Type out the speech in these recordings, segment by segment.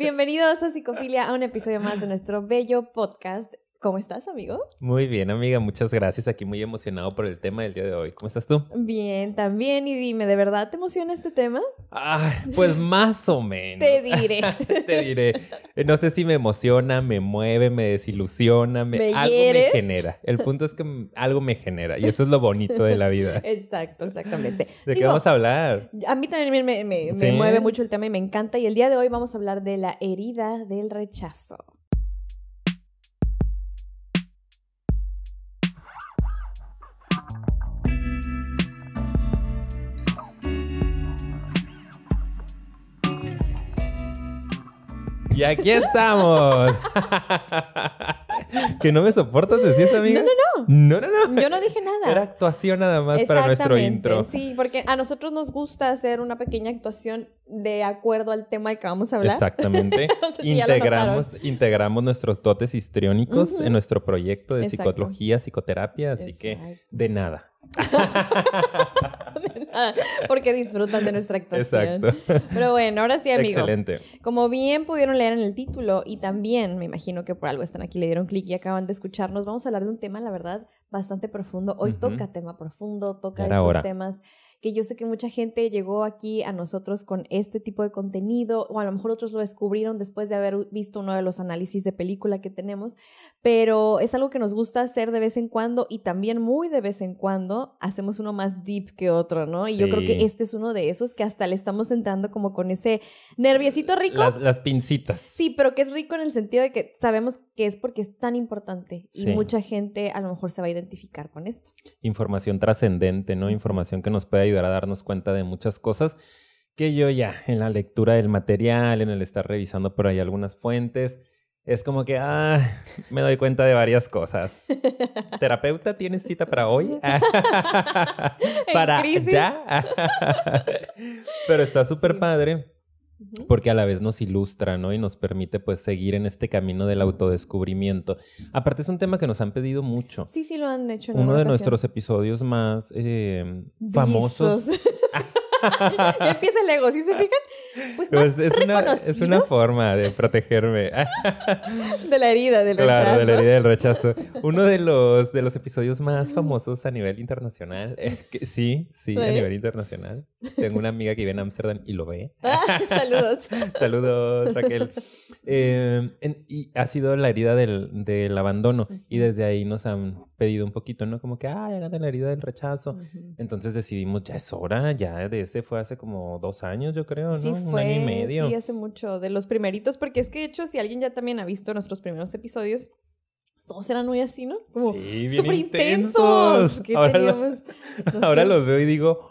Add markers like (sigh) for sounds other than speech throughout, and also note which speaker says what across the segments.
Speaker 1: Bienvenidos a Psicofilia, a un episodio más de nuestro bello podcast. ¿Cómo estás, amigo?
Speaker 2: Muy bien, amiga, muchas gracias. Aquí muy emocionado por el tema del día de hoy. ¿Cómo estás tú?
Speaker 1: Bien, también. Y dime, ¿de verdad te emociona este tema?
Speaker 2: Ay, pues (laughs) más o menos.
Speaker 1: Te diré. (laughs)
Speaker 2: Te diré. No sé si me emociona, me mueve, me desilusiona, me,
Speaker 1: ¿Me
Speaker 2: algo
Speaker 1: hiere?
Speaker 2: me genera. El punto es que algo me genera y eso es lo bonito de la vida. (laughs)
Speaker 1: Exacto, exactamente.
Speaker 2: ¿De qué vamos a hablar?
Speaker 1: A mí también me, me- me- me
Speaker 2: Sí.
Speaker 1: mueve mucho el tema y me encanta. Y el día de hoy vamos a hablar de la herida del rechazo.
Speaker 2: Y aquí estamos. (laughs) (laughs) que no me soportas decir eso, amiga.
Speaker 1: No,
Speaker 2: no, no. No, no,
Speaker 1: Yo no dije nada.
Speaker 2: Era actuación nada más para nuestro intro.
Speaker 1: Sí, porque a nosotros nos gusta hacer una pequeña actuación de acuerdo al tema del que vamos a hablar.
Speaker 2: Exactamente. (laughs)
Speaker 1: No sé si
Speaker 2: integramos, integramos nuestros dotes histriónicos en nuestro proyecto de
Speaker 1: Exacto.
Speaker 2: psicología, psicoterapia, así que de nada. (laughs)
Speaker 1: Nada, porque disfrutan de nuestra actuación.
Speaker 2: Exacto.
Speaker 1: Pero bueno, ahora sí, amigo.
Speaker 2: Excelente.
Speaker 1: Como bien pudieron leer en el título y también me imagino que por algo están aquí, le dieron clic y acaban de escucharnos, vamos a hablar de un tema, la verdad, bastante profundo. Hoy toca tema profundo, toca
Speaker 2: era
Speaker 1: estos
Speaker 2: hora.
Speaker 1: temas que yo sé que mucha gente llegó aquí a nosotros con este tipo de contenido o a lo mejor otros lo descubrieron después de haber visto uno de los análisis de película que tenemos, pero es algo que nos gusta hacer de vez en cuando y también muy de vez en cuando hacemos uno más deep que otro, ¿no? Y yo creo que
Speaker 2: Sí.
Speaker 1: este es uno de esos que hasta le estamos entrando como con ese nerviosito rico.
Speaker 2: Las, las pincitas.
Speaker 1: Sí, pero que es rico en el sentido de que sabemos que es porque es tan importante y
Speaker 2: Sí.
Speaker 1: mucha gente a lo mejor se va a identificar con esto.
Speaker 2: Información trascendente, ¿no? Información que nos puede ayudar a darnos cuenta de muchas cosas que yo ya en la lectura del material, en el estar revisando por ahí algunas fuentes, es como que, ah, me doy cuenta de varias cosas. (laughs) ¿Terapeuta tienes cita para hoy? (laughs) (laughs) ¿Para ya? Pero está súper
Speaker 1: Sí.
Speaker 2: padre. Porque a la vez nos ilustra, ¿no? Y nos permite pues seguir en este camino del autodescubrimiento. Aparte es un tema que nos han pedido mucho.
Speaker 1: Sí, sí lo han hecho en
Speaker 2: Uno de
Speaker 1: ocasión.
Speaker 2: nuestros episodios más eh, famosos. (laughs)
Speaker 1: Ya empieza el ego, ¿sí se fijan? Pues más
Speaker 2: es, una, es una forma de protegerme. (laughs)
Speaker 1: de la herida, del
Speaker 2: claro,
Speaker 1: rechazo.
Speaker 2: de la herida del rechazo. Uno de los, de los episodios más famosos a nivel internacional. Es que, sí, sí, a nivel internacional. Tengo una amiga que vive en Ámsterdam y lo ve.
Speaker 1: Ah, (laughs) saludos. (laughs)
Speaker 2: Saludos, Raquel. Eh, en- y ha sido la herida del, del abandono. Y
Speaker 1: Ujú.
Speaker 2: desde ahí nos han pedido un poquito, ¿no? Como que, ay, hagan la herida del rechazo.
Speaker 1: Ujú.
Speaker 2: Entonces decidimos, ya es hora, ya de ese fue hace como dos años, yo creo, ¿no?
Speaker 1: Sí
Speaker 2: Un
Speaker 1: fue,
Speaker 2: año y medio.
Speaker 1: sí, hace mucho, de los primeritos, porque es que de hecho, si alguien ya también ha visto nuestros primeros episodios, todos eran muy así, ¿no? Como
Speaker 2: Sí,
Speaker 1: súper
Speaker 2: intensos.
Speaker 1: intensos. Que
Speaker 2: Ahora
Speaker 1: teníamos, no (laughs)
Speaker 2: Ahora los veo y digo,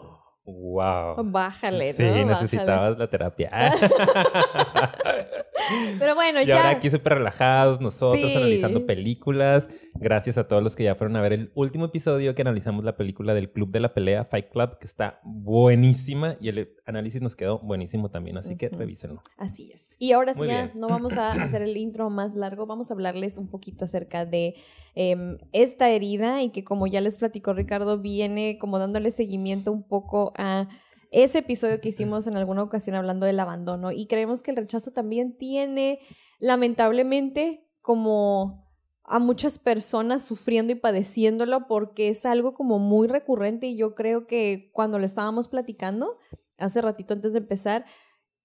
Speaker 2: wow.
Speaker 1: Bájale,
Speaker 2: Sí,
Speaker 1: ¿no? Bájale.
Speaker 2: necesitabas la terapia. (laughs) (laughs)
Speaker 1: Pero bueno,
Speaker 2: y
Speaker 1: ya.
Speaker 2: ahora aquí súper relajados nosotros
Speaker 1: Sí.
Speaker 2: analizando películas. Gracias a todos los que ya fueron a ver el último episodio que analizamos la película del Club de la Pelea, Fight Club, que está buenísima y el análisis nos quedó buenísimo también, así que revísenlo.
Speaker 1: Así es. Y ahora sí,
Speaker 2: Muy
Speaker 1: ya
Speaker 2: bien.
Speaker 1: no vamos a (clears throat) hacer el intro más largo, vamos a hablarles un poquito acerca de em, esta herida y que como ya les platicó Ricardo, viene como dándole seguimiento un poco a ese episodio que hicimos en alguna ocasión hablando del abandono y creemos que el rechazo también tiene lamentablemente como a muchas personas sufriendo y padeciéndolo porque es algo como muy recurrente y yo creo que cuando lo estábamos platicando hace ratito antes de empezar,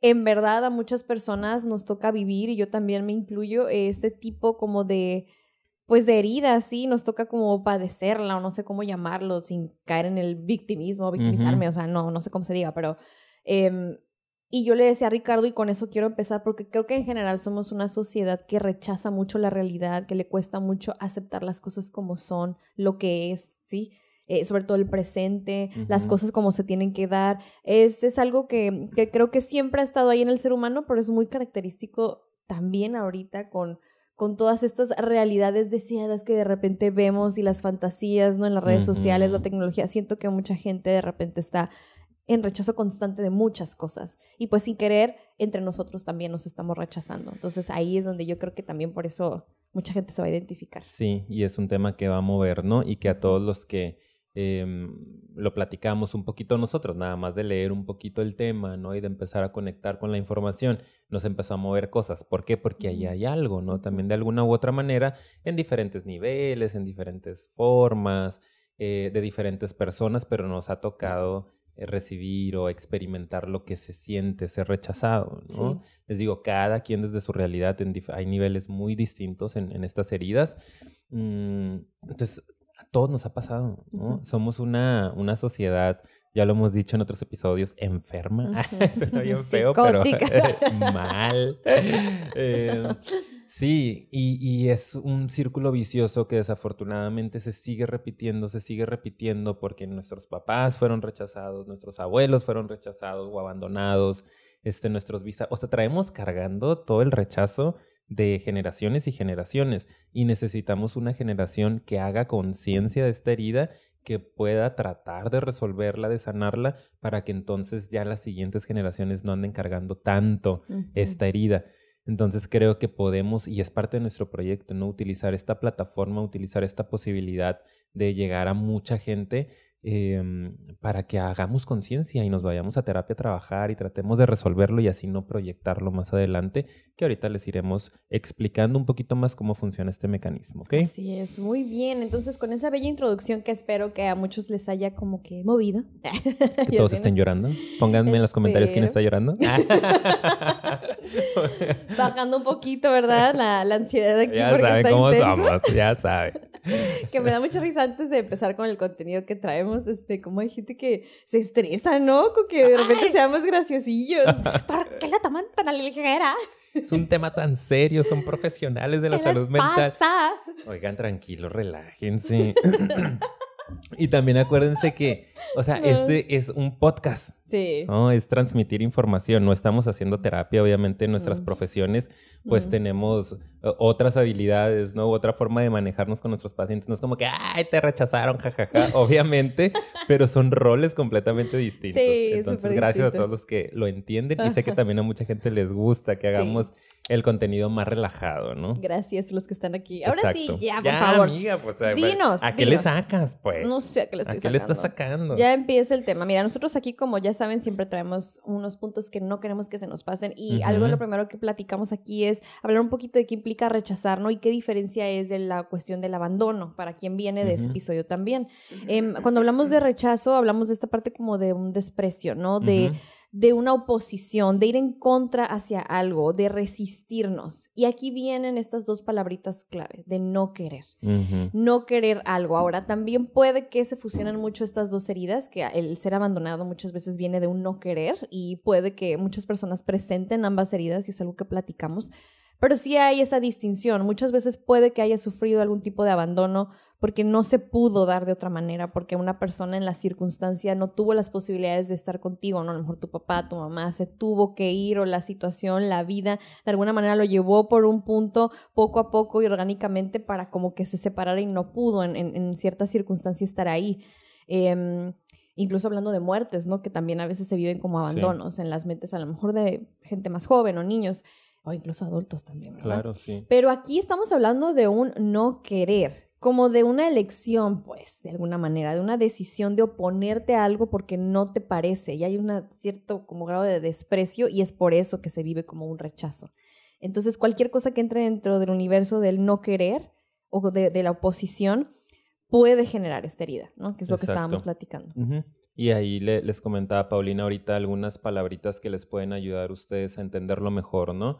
Speaker 1: en verdad a muchas personas nos toca vivir y yo también me incluyo este tipo como de pues de heridas, sí, nos toca como padecerla o no sé cómo llamarlo sin caer en el victimismo, victimizarme, o sea, no, no sé cómo se diga, pero em, y yo le decía a Ricardo y con eso quiero empezar porque creo que en general somos una sociedad que rechaza mucho la realidad, que le cuesta mucho aceptar las cosas como son, lo que es, ¿sí? Eh, sobre todo el presente, las cosas como se tienen que dar. Es, es algo que, que creo que siempre ha estado ahí en el ser humano, pero es muy característico también ahorita con, con todas estas realidades deseadas que de repente vemos y las fantasías, ¿no? En las redes sociales, la tecnología. Siento que mucha gente de repente está en rechazo constante de muchas cosas. Y pues sin querer, entre nosotros también nos estamos rechazando. Entonces ahí es donde yo creo que también por eso mucha gente se va a identificar.
Speaker 2: Sí, y es un tema que va a mover, ¿no? Y que a todos los que Em, lo platicamos un poquito nosotros, nada más de leer un poquito el tema, ¿no? Y de empezar a conectar con la información, nos empezó a mover cosas. ¿Por qué? Porque ahí hay algo, ¿no? También de alguna u otra manera, en diferentes niveles, en diferentes formas, eh, de diferentes personas, pero nos ha tocado eh, recibir o experimentar lo que se siente ser rechazado, ¿no? Les digo, cada quien desde su realidad, hay niveles muy distintos en, estas heridas. Mm, entonces, todos nos ha pasado, ¿no? Somos una, una sociedad, ya lo hemos dicho en otros episodios, enferma. Uh (laughs) bien feo, pero (laughs) mal. Eh, sí, y, y, es un círculo vicioso que desafortunadamente se sigue repitiendo, se sigue repitiendo porque nuestros papás fueron rechazados, nuestros abuelos fueron rechazados o abandonados, este, nuestros visas, o sea, traemos cargando todo el rechazo de generaciones y generaciones y necesitamos una generación que haga conciencia de esta herida, que pueda tratar de resolverla, de sanarla, para que entonces ya las siguientes generaciones no anden cargando tanto esta herida. Entonces creo que podemos, y es parte de nuestro proyecto, ¿no? Utilizar esta plataforma, utilizar esta posibilidad de llegar a mucha gente Em, para que hagamos conciencia y nos vayamos a terapia a trabajar y tratemos de resolverlo y así no proyectarlo más adelante, que ahorita les iremos explicando un poquito más cómo funciona este mecanismo, ¿ok?
Speaker 1: Así es, muy bien. Entonces, con esa bella introducción que espero que a muchos les haya como que movido. (laughs)
Speaker 2: Que todos estén llorando. Pónganme en los comentarios quién está llorando. (laughs)
Speaker 1: Bajando un poquito, ¿verdad? La, la ansiedad aquí.
Speaker 2: Ya saben cómo somos, ya saben. (laughs)
Speaker 1: que me da mucha risa antes de empezar con el contenido que traemos, este, como hay gente que se estresa, ¿no? Con que de repente seamos graciosillos. (laughs) ¿Por qué la toman tan a la ligera?
Speaker 2: Es un tema tan serio, son profesionales de la salud mental. Oigan, tranquilos, relájense. (laughs) Y también acuérdense que, o sea, este es un podcast.
Speaker 1: Sí.
Speaker 2: ¿no? Es transmitir información. No estamos haciendo terapia, obviamente, en nuestras profesiones, pues tenemos eh, otras habilidades, ¿no? Otra forma de manejarnos con nuestros pacientes. No es como que, ay, te rechazaron, jajaja, (laughs) obviamente, pero son roles completamente distintos. Sí, Entonces, gracias a todos los que lo entienden y sé que también a mucha gente les gusta que hagamos el contenido más relajado, ¿no?
Speaker 1: Gracias los que están aquí. Ahora sí, ya, por favor.
Speaker 2: Amiga, pues,
Speaker 1: dinos.
Speaker 2: ¿A qué le sacas, pues?
Speaker 1: No sé a qué le estoy
Speaker 2: ¿A qué le estás sacando?
Speaker 1: Ya empieza el tema. Mira, nosotros aquí, como ya saben, siempre traemos unos puntos que no queremos que se nos pasen. Y algo lo primero que platicamos aquí es hablar un poquito de qué implica rechazar, ¿no? Y qué diferencia es de la cuestión del abandono, para quien viene de ese episodio también. Em, cuando hablamos de rechazo, hablamos de esta parte como de un desprecio, ¿no? De de una oposición, de ir en contra hacia algo, de resistirnos. Y aquí vienen estas dos palabritas clave, de no querer. No querer algo. Ahora, también puede que se fusionen mucho estas dos heridas, que el ser abandonado muchas veces viene de un no querer y puede que muchas personas presenten ambas heridas y es algo que platicamos. Pero sí hay esa distinción. Muchas veces puede que haya sufrido algún tipo de abandono porque no se pudo dar de otra manera, porque una persona en la circunstancia no tuvo las posibilidades de estar contigo, ¿no? A lo mejor tu papá, tu mamá se tuvo que ir o la situación, la vida, de alguna manera lo llevó por un punto poco a poco y orgánicamente para como que se separara y no pudo en, en, ciertas circunstancias estar ahí. Em, incluso hablando de muertes, ¿no? Que también a veces se viven como abandonos en las mentes a lo mejor de gente más joven o niños o incluso adultos también.
Speaker 2: Claro, sí.
Speaker 1: Pero aquí estamos hablando de un no querer como de una elección, pues, de alguna manera, de una decisión de oponerte a algo porque no te parece y hay un cierto como grado de desprecio y es por eso que se vive como un rechazo. Entonces, cualquier cosa que entre dentro del universo del no querer o de, la oposición puede generar esta herida, ¿no? Que es lo que estábamos platicando.
Speaker 2: Y ahí les comentaba Paulina ahorita algunas palabritas que les pueden ayudar a ustedes a entenderlo mejor, ¿no?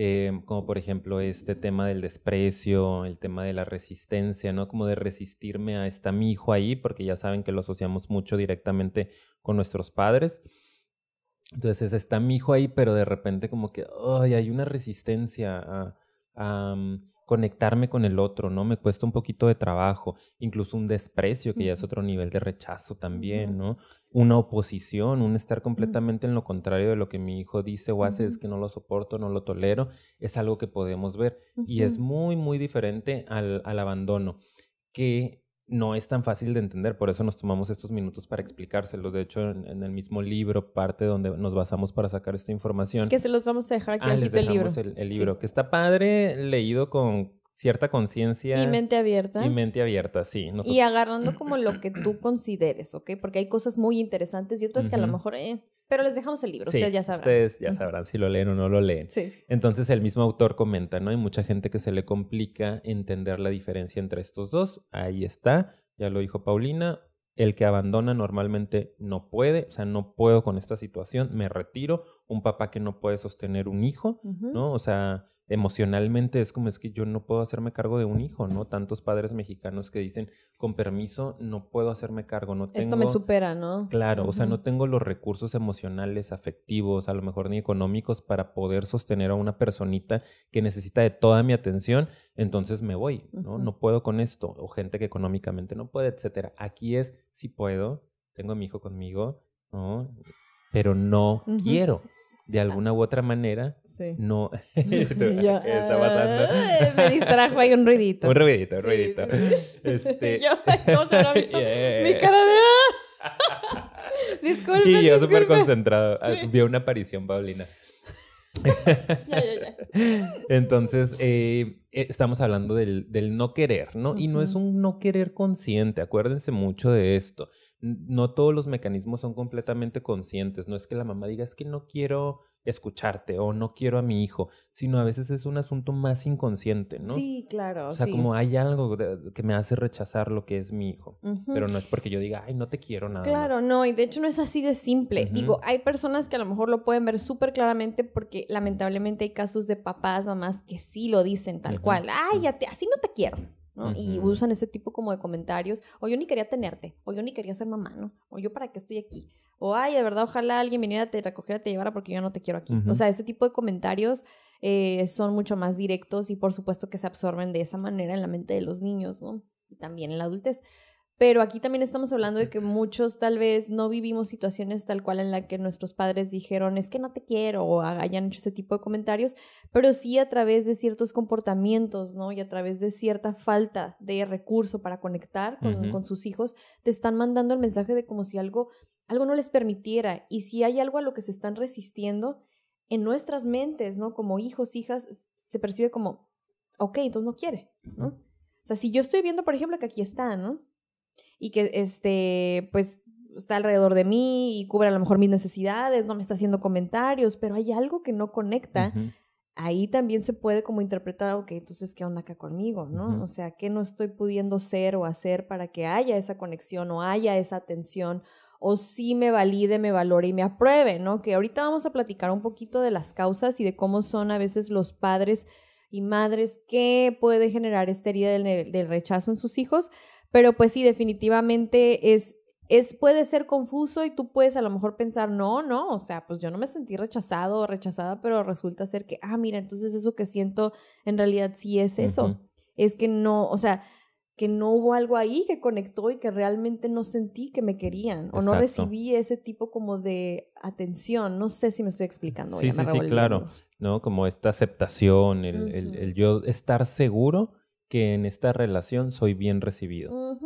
Speaker 2: Em, como por ejemplo este tema del desprecio, el tema de la resistencia, ¿no? Como de resistirme a esta mi hijo ahí, porque ya saben que lo asociamos mucho directamente con nuestros padres. Entonces está mi hijo ahí, pero de repente como que, ay, hay una resistencia a, mm, conectarme con el otro, ¿no? Me cuesta un poquito de trabajo, incluso un desprecio, que ya es otro nivel de rechazo también, ¿no? Una oposición, un estar completamente en lo contrario de lo que mi hijo dice o hace, es que no lo soporto, no lo tolero, es algo que podemos ver. Y es muy, muy diferente al, al abandono, que no es tan fácil de entender, por eso nos tomamos estos minutos para explicárselo. De hecho, en, el mismo libro, parte donde nos basamos para sacar esta información.
Speaker 1: Que se los vamos a dejar aquí ah, el libro.
Speaker 2: El, libro, que está padre, leído con cierta conciencia.
Speaker 1: Y mente abierta.
Speaker 2: Y mente abierta, sí.
Speaker 1: Y agarrando como lo que tú consideres, ¿ok? Porque hay cosas muy interesantes y otras que a lo mejor, eh, pero les dejamos el libro, ustedes ya sabrán.
Speaker 2: Ustedes ya sabrán si lo leen o no lo leen.
Speaker 1: Sí.
Speaker 2: Entonces el mismo autor comenta, ¿no? Hay mucha gente que se le complica entender la diferencia entre estos dos. Ahí está, ya lo dijo Paulina. El que abandona normalmente no puede, o sea, no puedo con esta situación, me retiro. Un papá que no puede sostener un hijo, ¿no? O sea, emocionalmente es como es que yo no puedo hacerme cargo de un hijo, ¿no? Tantos padres mexicanos que dicen, con permiso, no puedo hacerme cargo, no tengo...
Speaker 1: Esto me supera, ¿no?
Speaker 2: Claro, o sea, no tengo los recursos emocionales, afectivos, a lo mejor ni económicos para poder sostener a una personita que necesita de toda mi atención, entonces me voy, ¿no? No puedo con esto, o gente que económicamente no puede, etcétera. Aquí es, si puedo, tengo a mi hijo conmigo, ¿no? Pero no quiero de alguna u otra manera, sí. no. (laughs) (laughs) ¿Qué está pasando?
Speaker 1: me distrajo ahí un ruidito.
Speaker 2: un ruidito, un ruidito. Este... (laughs)
Speaker 1: yo, ¿cómo se habrá visto? Mi cara de. ¡ah! disculpe.
Speaker 2: Y yo súper concentrado. Ah, vi una aparición, Paulina.
Speaker 1: ya, ya, ya.
Speaker 2: Entonces, eh, eh, estamos hablando del, del, no querer, ¿no? Y no es un no querer consciente, acuérdense mucho de esto. No todos los mecanismos son completamente conscientes, no es que la mamá diga, es que no quiero escucharte o no quiero a mi hijo, sino a veces es un asunto más inconsciente, ¿no?
Speaker 1: Sí, claro.
Speaker 2: O sea, como hay algo que me hace rechazar lo que es mi hijo, pero no es porque yo diga, ay, no te quiero nada.
Speaker 1: Claro, no, y de hecho no es así de simple. Digo, hay personas que a lo mejor lo pueden ver súper claramente porque lamentablemente hay casos de papás, mamás que sí lo dicen tal cual, ay, ya te, así no te quiero. ¿no? Y usan ese tipo como de comentarios, o yo ni quería tenerte, o yo ni quería ser mamá, ¿no? O yo para qué estoy aquí. O, ay, de verdad, ojalá alguien viniera a te recogiera, te llevara porque yo no te quiero aquí. O sea, ese tipo de comentarios eh, son mucho más directos y por supuesto que se absorben de esa manera en la mente de los niños, ¿no? Y también en la adultez. Pero aquí también estamos hablando de que muchos tal vez no vivimos situaciones tal cual en la que nuestros padres dijeron es que no te quiero o hayan hecho ese tipo de comentarios, pero sí a través de ciertos comportamientos, ¿no? Y a través de cierta falta de recurso para conectar con, con sus hijos, te están mandando el mensaje de como si algo algo no les permitiera. Y si hay algo a lo que se están resistiendo, en nuestras mentes, ¿no? Como hijos, hijas, se percibe como, ok, entonces no quiere, ¿no? O sea, si yo estoy viendo, por ejemplo, que aquí está, ¿no? Y que, este, pues, está alrededor de mí y cubre a lo mejor mis necesidades, no me está haciendo comentarios, pero hay algo que no conecta. Ahí también se puede como interpretar, ok, entonces, ¿qué onda acá conmigo, no? O sea, ¿qué no estoy pudiendo ser o hacer para que haya esa conexión o haya esa atención o sí me valide, me valore y me apruebe, ¿no? Que ahorita vamos a platicar un poquito de las causas y de cómo son a veces los padres y madres que puede generar esta herida del, rechazo en sus hijos, pero pues sí, definitivamente es, es, puede ser confuso y tú puedes a lo mejor pensar, no, no, o sea, pues yo no me sentí rechazado o rechazada, pero resulta ser que, ah, mira, entonces eso que siento en realidad sí es eso. Es que no, o sea, que no hubo algo ahí que conectó y que realmente no sentí que me querían o no recibí ese tipo como de atención. No sé si me estoy explicando.
Speaker 2: Sí, sí, sí, claro. ¿No? Como esta aceptación, el, el, yo estar seguro que en esta relación soy bien recibido.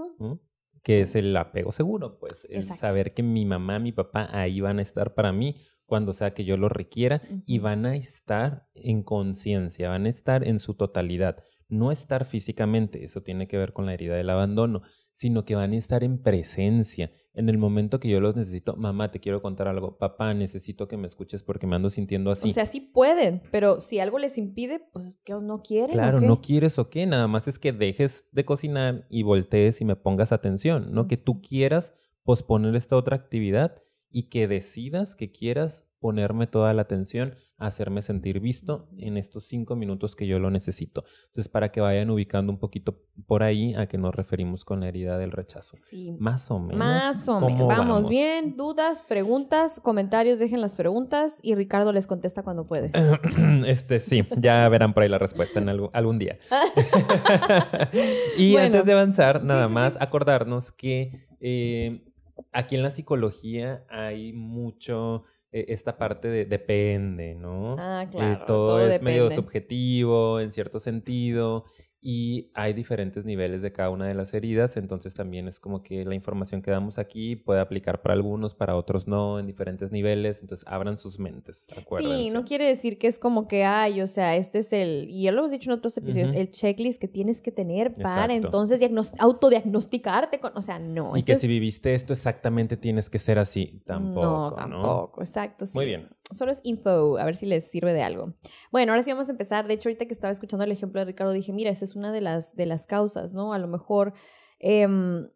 Speaker 2: Que es el apego seguro, pues. El saber que mi mamá, mi papá ahí van a estar para mí cuando sea que yo lo requiera y van a estar en conciencia, van a estar en su totalidad no estar físicamente, eso tiene que ver con la herida del abandono, sino que van a estar en presencia. En el momento que yo los necesito, mamá, te quiero contar algo, papá, necesito que me escuches porque me ando sintiendo así.
Speaker 1: O sea, sí pueden, pero si algo les impide, pues es que no quieren.
Speaker 2: Claro, no quieres o qué, nada más es que dejes de cocinar y voltees y me pongas atención, ¿no? Que tú quieras posponer esta otra actividad y que decidas que quieras ponerme toda la atención, hacerme sentir visto en estos cinco minutos que yo lo necesito. Entonces, para que vayan ubicando un poquito por ahí a qué nos referimos con la herida del rechazo.
Speaker 1: Sí.
Speaker 2: Más o menos.
Speaker 1: Más o menos. Vamos, bien. Dudas, preguntas, comentarios, dejen las preguntas y Ricardo les contesta cuando puede. (clears throat)
Speaker 2: este, sí, ya verán por ahí la respuesta en algún, día. (laughs) (laughs) y antes de avanzar, nada más acordarnos que eh, aquí en la psicología hay mucho esta parte de depende, ¿no?
Speaker 1: Ah, claro.
Speaker 2: todo, es medio subjetivo en cierto sentido y hay diferentes niveles de cada una de las heridas, entonces también es como que la información que damos aquí puede aplicar para algunos, para otros no, en diferentes niveles, entonces abran sus mentes, acuérdense.
Speaker 1: Sí, no quiere decir que es como que, ay, o sea, este es el, y ya lo hemos dicho en otros episodios, el checklist que tienes que tener para entonces autodiagnosticarte con, o sea, no.
Speaker 2: Y que si viviste esto exactamente tienes que ser así, tampoco. No,
Speaker 1: tampoco, exacto. Sí.
Speaker 2: Muy bien.
Speaker 1: Solo es info, a ver si les sirve de algo. Bueno, ahora sí vamos a empezar. De hecho, ahorita que estaba escuchando el ejemplo de Ricardo, dije, mira, esa es una de las, de las causas, ¿no? A lo mejor em,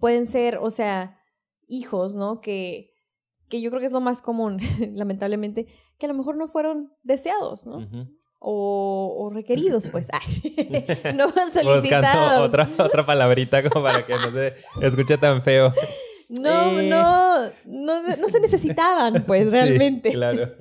Speaker 1: pueden ser, o sea, hijos, ¿no? Que, que yo creo que es lo más común, (laughs) lamentablemente, que a lo mejor no fueron deseados, ¿no? O, requeridos, pues. (laughs) (laughs) no solicitados.
Speaker 2: otra, otra palabrita como para que no se escuche tan feo.
Speaker 1: No, no, no, no se necesitaban, (laughs) pues, realmente.
Speaker 2: Sí, claro.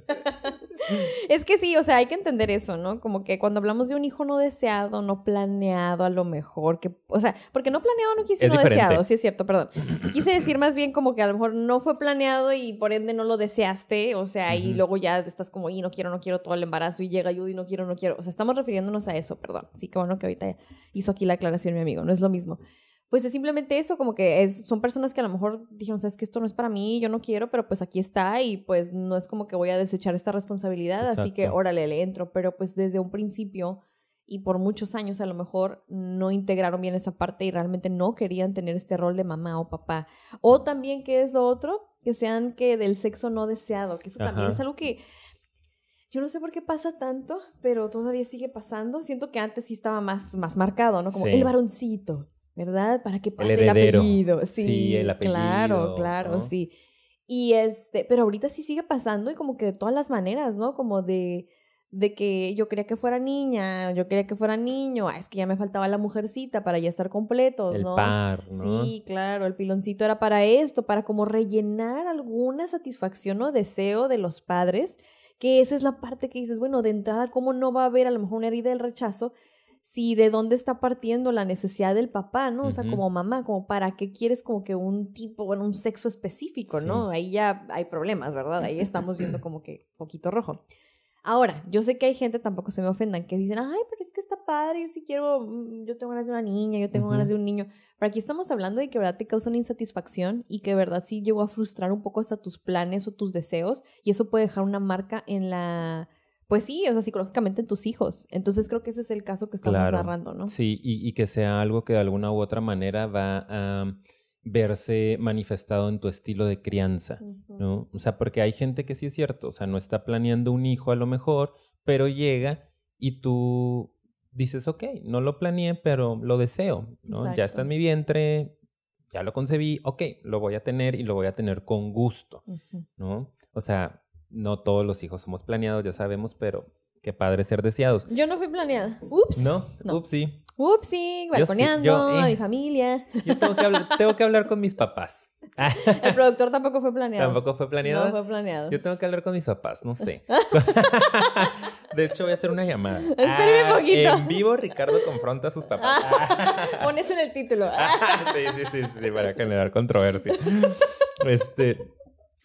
Speaker 2: (laughs)
Speaker 1: es que sí, o sea, hay que entender eso, ¿no? Como que cuando hablamos de un hijo no deseado, no planeado, a lo mejor, que, o sea, porque no planeado no quise no deseado, sí es cierto, perdón. (clears throat) Quise decir más bien como que a lo mejor no fue planeado y por ende no lo deseaste, o sea, y luego ya estás como, y no quiero, no quiero todo el embarazo y llega y no quiero, no quiero. O sea, estamos refiriéndonos a eso, perdón. Sí, que bueno que ahorita hizo aquí la aclaración mi amigo, no es lo mismo pues es simplemente eso, como que es, son personas que a lo mejor dijeron, sabes que esto no es para mí, yo no quiero, pero pues aquí está y pues no es como que voy a desechar esta responsabilidad, así que órale, le entro, pero pues desde un principio y por muchos años a lo mejor no integraron bien esa parte y realmente no querían tener este rol de mamá o papá. O también, ¿qué es lo otro? Que sean que del sexo no deseado, que eso también es algo que... Yo no sé por qué pasa tanto, pero todavía sigue pasando. Siento que antes sí estaba más, más marcado, ¿no? Como el varoncito, ¿verdad? Para que pase el, apellido. Sí, el apellido. Claro, claro, sí. Y este, pero ahorita sí sigue pasando y como que de todas las maneras, ¿no? Como de, de que yo quería que fuera niña, yo quería que fuera niño, ah, es que ya me faltaba la mujercita para ya estar completos,
Speaker 2: el
Speaker 1: ¿no?
Speaker 2: Par, ¿no?
Speaker 1: Sí, claro, el piloncito era para esto, para como rellenar alguna satisfacción o deseo de los padres, que esa es la parte que dices, bueno, de entrada, ¿cómo no va a haber a lo mejor una herida del rechazo? Si de dónde está partiendo la necesidad del papá, ¿no? O sea, como mamá, como para qué quieres como que un tipo, bueno, un sexo específico, ¿no? Ahí ya hay problemas, ¿verdad? Ahí estamos viendo (clears throat) como que foquito rojo. Ahora, yo sé que hay gente, tampoco se me ofendan, que dicen, ay, pero es que está padre, yo sí quiero, mm, yo tengo ganas de una niña, yo tengo ganas de un niño. Pero aquí estamos hablando de que, ¿verdad? Te causa una insatisfacción y que, ¿verdad? Sí llegó a frustrar un poco hasta tus planes o tus deseos y eso puede dejar una marca en la pues sí, o sea, psicológicamente en tus hijos. Entonces creo que ese es el caso que estamos narrando, ¿no?
Speaker 2: Sí, y, que sea algo que de alguna u otra manera va a verse manifestado en tu estilo de crianza, ¿no? O sea, porque hay gente que sí es cierto, o sea, no está planeando un hijo a lo mejor, pero llega y tú dices, ok, no lo planeé, pero lo deseo, ¿no? Ya está en mi vientre, ya lo concebí, ok, lo voy a tener y lo voy a tener con gusto, ¿no? O sea, no todos los hijos somos planeados, ya sabemos, pero qué padre ser deseados.
Speaker 1: Yo no fui planeada. Ups.
Speaker 2: No, no. upsi.
Speaker 1: Upsi, balconeando a mi familia.
Speaker 2: Yo tengo que, hablar, tengo que hablar con mis papás. (laughs)
Speaker 1: El productor tampoco fue planeado.
Speaker 2: ¿Tampoco fue planeado?
Speaker 1: No fue planeado.
Speaker 2: Yo tengo que hablar con mis papás, no sé. (laughs) De hecho, voy a hacer una llamada.
Speaker 1: Espérame un ah, poquito.
Speaker 2: En vivo, Ricardo confronta a sus papás. (laughs)
Speaker 1: Pon eso en el título.
Speaker 2: sí, sí, sí, sí, para generar controversia. Este,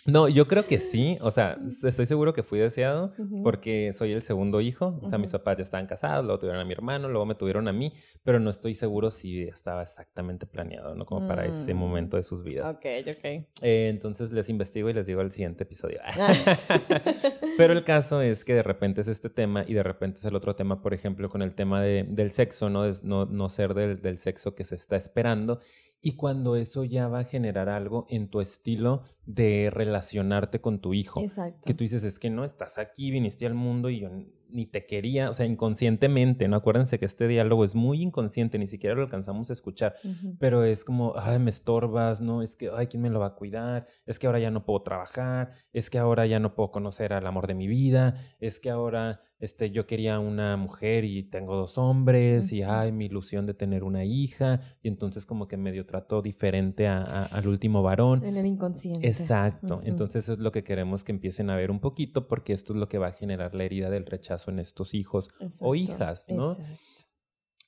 Speaker 2: no, yo creo que sí. O sea, estoy seguro que fui deseado porque soy el segundo hijo. O sea, mis papás ya estaban casados, luego tuvieron a mi hermano, luego me tuvieron a mí, pero no estoy seguro si estaba exactamente planeado, ¿no? Como para ese mm. momento de sus vidas.
Speaker 1: Ok, ok.
Speaker 2: Eh, entonces les investigo y les digo al siguiente episodio. (laughs) (laughs) pero el caso es que de repente es este tema y de repente es el otro tema, por ejemplo, con el tema de, del sexo, ¿no? no, no ser del, del sexo que se está esperando y cuando eso ya va a generar algo en tu estilo de relacionarte con tu hijo.
Speaker 1: Exacto.
Speaker 2: Que tú dices, es que no, estás aquí, viniste al mundo y yo ni te quería, o sea, inconscientemente, ¿no? Acuérdense que este diálogo es muy inconsciente, ni siquiera lo alcanzamos a escuchar, pero es como, ay, me estorbas, ¿no? Es que, ay, ¿quién me lo va a cuidar? Es que ahora ya no puedo trabajar, es que ahora ya no puedo conocer al amor de mi vida, es que ahora, este, yo quería una mujer y tengo dos hombres, y, ay, mi ilusión de tener una hija, y entonces como que medio trato diferente al último varón.
Speaker 1: En el inconsciente.
Speaker 2: Exacto, entonces eso es lo que queremos que empiecen a ver un poquito, porque esto es lo que va a generar la herida del rechazo en estos hijos o hijas, ¿no?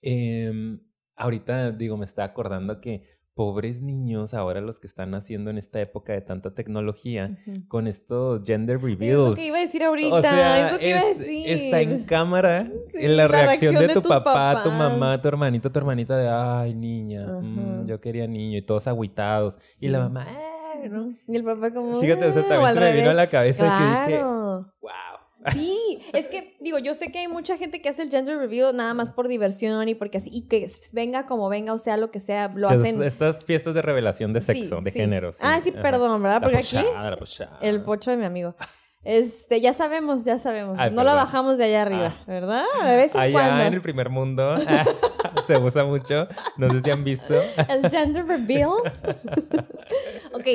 Speaker 2: Em, ahorita digo, me está acordando que pobres niños, ahora los que están haciendo en esta época de tanta tecnología, con estos gender reveals. Es
Speaker 1: lo que iba a decir ahorita, es lo que iba a decir.
Speaker 2: Está en cámara en la, reacción, de, tu papá, tu mamá, tu hermanito, tu hermanita de, ay, niña, mm, yo quería niño, y todos agüitados. Y la mamá, eh, ¿no?
Speaker 1: Y el papá como...
Speaker 2: Fíjate, eso ah", también se me vino a la cabeza que dije, wow
Speaker 1: Sí, es que digo, yo sé que hay mucha gente que hace el gender review nada más por diversión y porque así, y que venga como venga, o sea, lo que sea, lo hacen.
Speaker 2: Estas fiestas de revelación de sexo, de género.
Speaker 1: Ah, sí, perdón, ¿verdad? Porque aquí. El pocho de mi amigo. Este, ya sabemos, ya sabemos. no lo bajamos de allá arriba, ah. ¿verdad? De vez en
Speaker 2: allá en el primer mundo (laughs) se usa mucho. No sé si han visto.
Speaker 1: El gender reveal. (laughs) ok,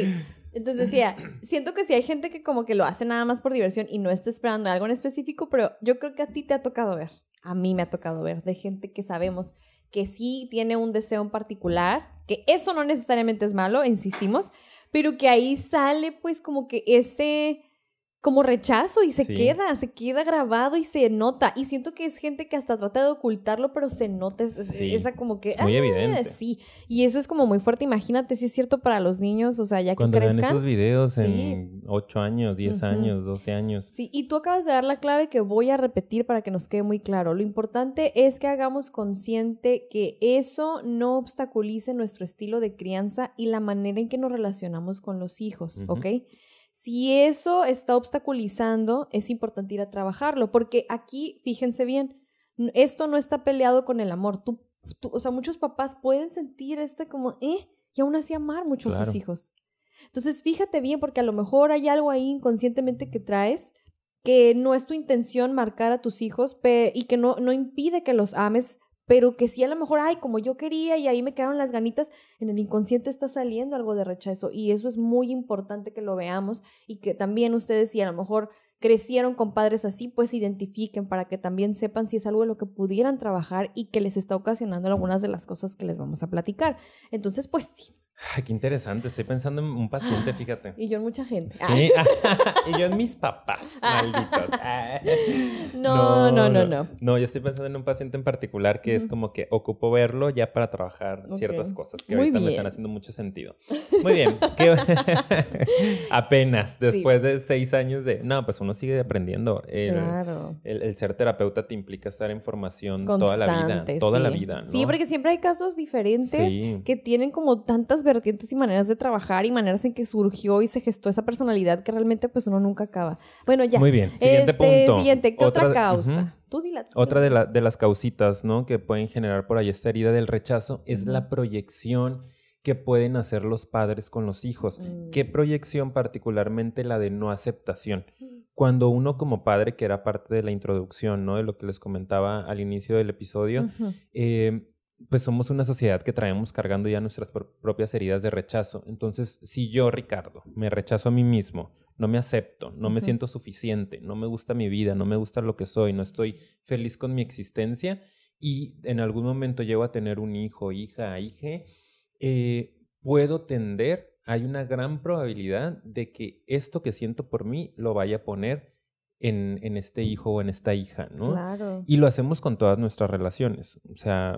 Speaker 1: entonces decía, siento que si hay gente que como que lo hace nada más por diversión y no está esperando algo en específico, pero yo creo que a ti te ha tocado ver, a mí me ha tocado ver, de gente que sabemos que sí tiene un deseo en particular, que eso no necesariamente es malo, insistimos, pero que ahí sale pues como que ese como rechazo y se queda, se queda grabado y se nota. Y siento que es gente que hasta trata de ocultarlo, pero se nota esa como que...
Speaker 2: Es muy evidente.
Speaker 1: Ah, sí, y eso es como muy fuerte. Imagínate si es cierto para los niños, o sea, ya que
Speaker 2: Cuando
Speaker 1: crezcan.
Speaker 2: Ven esos videos en 8 años, 10 años, 12 años.
Speaker 1: Sí, y tú acabas de dar la clave que voy a repetir para que nos quede muy claro. Lo importante es que hagamos consciente que eso no obstaculice nuestro estilo de crianza y la manera en que nos relacionamos con los hijos, ¿ok? Si eso está obstaculizando, es importante ir a trabajarlo, porque aquí, fíjense bien, esto no está peleado con el amor. Tú, o sea, muchos papás pueden sentir este como, eh, y aún así amar mucho a sus hijos. Entonces, fíjate bien, porque a lo mejor hay algo ahí inconscientemente que traes que no es tu intención marcar a tus hijos y que no, no impide que los ames, pero que sí a lo mejor, ay, como yo quería y ahí me quedaron las ganitas, en el inconsciente está saliendo algo de rechazo y eso es muy importante que lo veamos y que también ustedes si a lo mejor crecieron con padres así, pues identifiquen para que también sepan si es algo de lo que pudieran trabajar y que les está ocasionando algunas de las cosas que les vamos a platicar. Entonces, pues sí,
Speaker 2: Ay, qué interesante. Estoy pensando en un paciente, fíjate.
Speaker 1: Y yo en mucha gente.
Speaker 2: Sí. (laughs) y yo en mis papás, malditos.
Speaker 1: no, no, no, no,
Speaker 2: no, yo estoy pensando en un paciente en particular que es como que ocupo verlo ya para trabajar ciertas cosas que ahorita me están haciendo mucho sentido. (laughs) Muy bien. (laughs) Apenas después de seis años de. No, pues uno sigue aprendiendo. El, claro. El, ser terapeuta te implica estar en formación toda la vida. Toda la vida. ¿no?
Speaker 1: Sí, porque siempre hay casos diferentes que tienen como tantas vertientes y maneras de trabajar y maneras en que surgió y se gestó esa personalidad que realmente pues uno nunca acaba. Bueno, ya.
Speaker 2: Muy bien. Siguiente
Speaker 1: este,
Speaker 2: punto.
Speaker 1: Siguiente, ¿qué otra, causa? Tú
Speaker 2: Otra de, de, las causitas, ¿no? Que pueden generar por ahí esta herida del rechazo es la proyección que pueden hacer los padres con los hijos. ¿Qué mm. proyección particularmente la de no aceptación? Mm. Cuando uno como padre, que era parte de la introducción, ¿no? De lo que les comentaba al inicio del episodio, eh, pues somos una sociedad que traemos cargando ya nuestras propias heridas de rechazo. Entonces, si yo, Ricardo, me rechazo a mí mismo, no me acepto, no me siento suficiente, no me gusta mi vida, no me gusta lo que soy, no estoy feliz con mi existencia y en algún momento llego a tener un hijo, hija, hija, eh, puedo tender, hay una gran probabilidad de que esto que siento por mí lo vaya a poner en, en, este hijo o en esta hija, ¿no?
Speaker 1: Claro.
Speaker 2: Y lo hacemos con todas nuestras relaciones. O sea,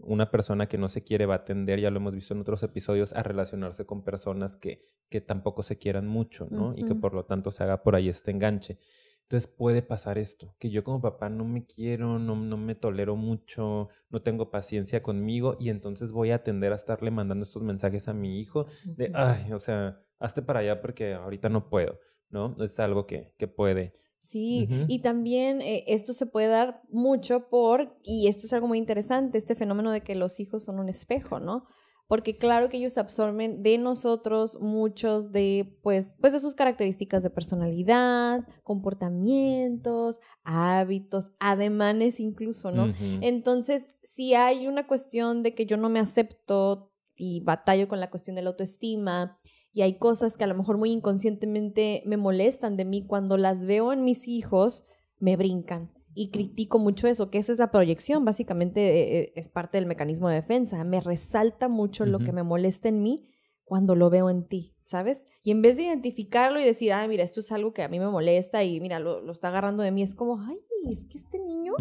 Speaker 2: una persona que no se quiere va a tender, ya lo hemos visto en otros episodios, a relacionarse con personas que, que tampoco se quieran mucho, ¿no? Y que por lo tanto se haga por ahí este enganche. Entonces puede pasar esto, que yo como papá no me quiero, no, no me tolero mucho, no tengo paciencia conmigo y entonces voy a tender a estarle mandando estos mensajes a mi hijo de, ay, o sea, hazte para allá porque ahorita no puedo, ¿no? Es algo que, que puede
Speaker 1: Sí, y también eh, esto se puede dar mucho por, y esto es algo muy interesante, este fenómeno de que los hijos son un espejo, ¿no? Porque claro que ellos absorben de nosotros muchos de, pues, pues de sus características de personalidad, comportamientos, hábitos, ademanes incluso, ¿no? Entonces, si hay una cuestión de que yo no me acepto y batallo con la cuestión de la autoestima, y hay cosas que a lo mejor muy inconscientemente me molestan de mí cuando las veo en mis hijos, me brincan. Y critico mucho eso, que esa es la proyección, básicamente eh, eh, es parte del mecanismo de defensa. Me resalta mucho lo que me molesta en mí cuando lo veo en ti, ¿sabes? Y en vez de identificarlo y decir, ah, mira, esto es algo que a mí me molesta y mira, lo, lo está agarrando de mí, es como, ay, es que este niño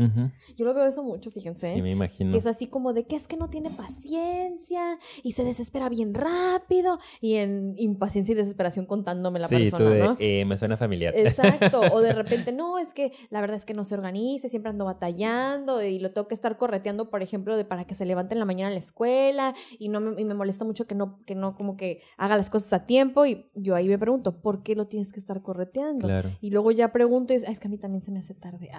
Speaker 1: Yo lo veo eso mucho, fíjense.
Speaker 2: Sí, me imagino.
Speaker 1: Que es así como de que es que no tiene paciencia y se desespera bien rápido y en impaciencia y desesperación contándome la persona, ¿no?
Speaker 2: Eh, me suena familiar.
Speaker 1: Exacto. O de (laughs) repente, no, es que la verdad es que no se organiza, siempre ando batallando y lo tengo que estar correteando, por ejemplo, de para que se levante en la mañana a la escuela y no me, y me molesta mucho que no, que no como que haga las cosas a tiempo y yo ahí me pregunto, ¿por qué lo tienes que estar correteando? Y luego ya pregunto y es, es que a mí también se me hace tarde.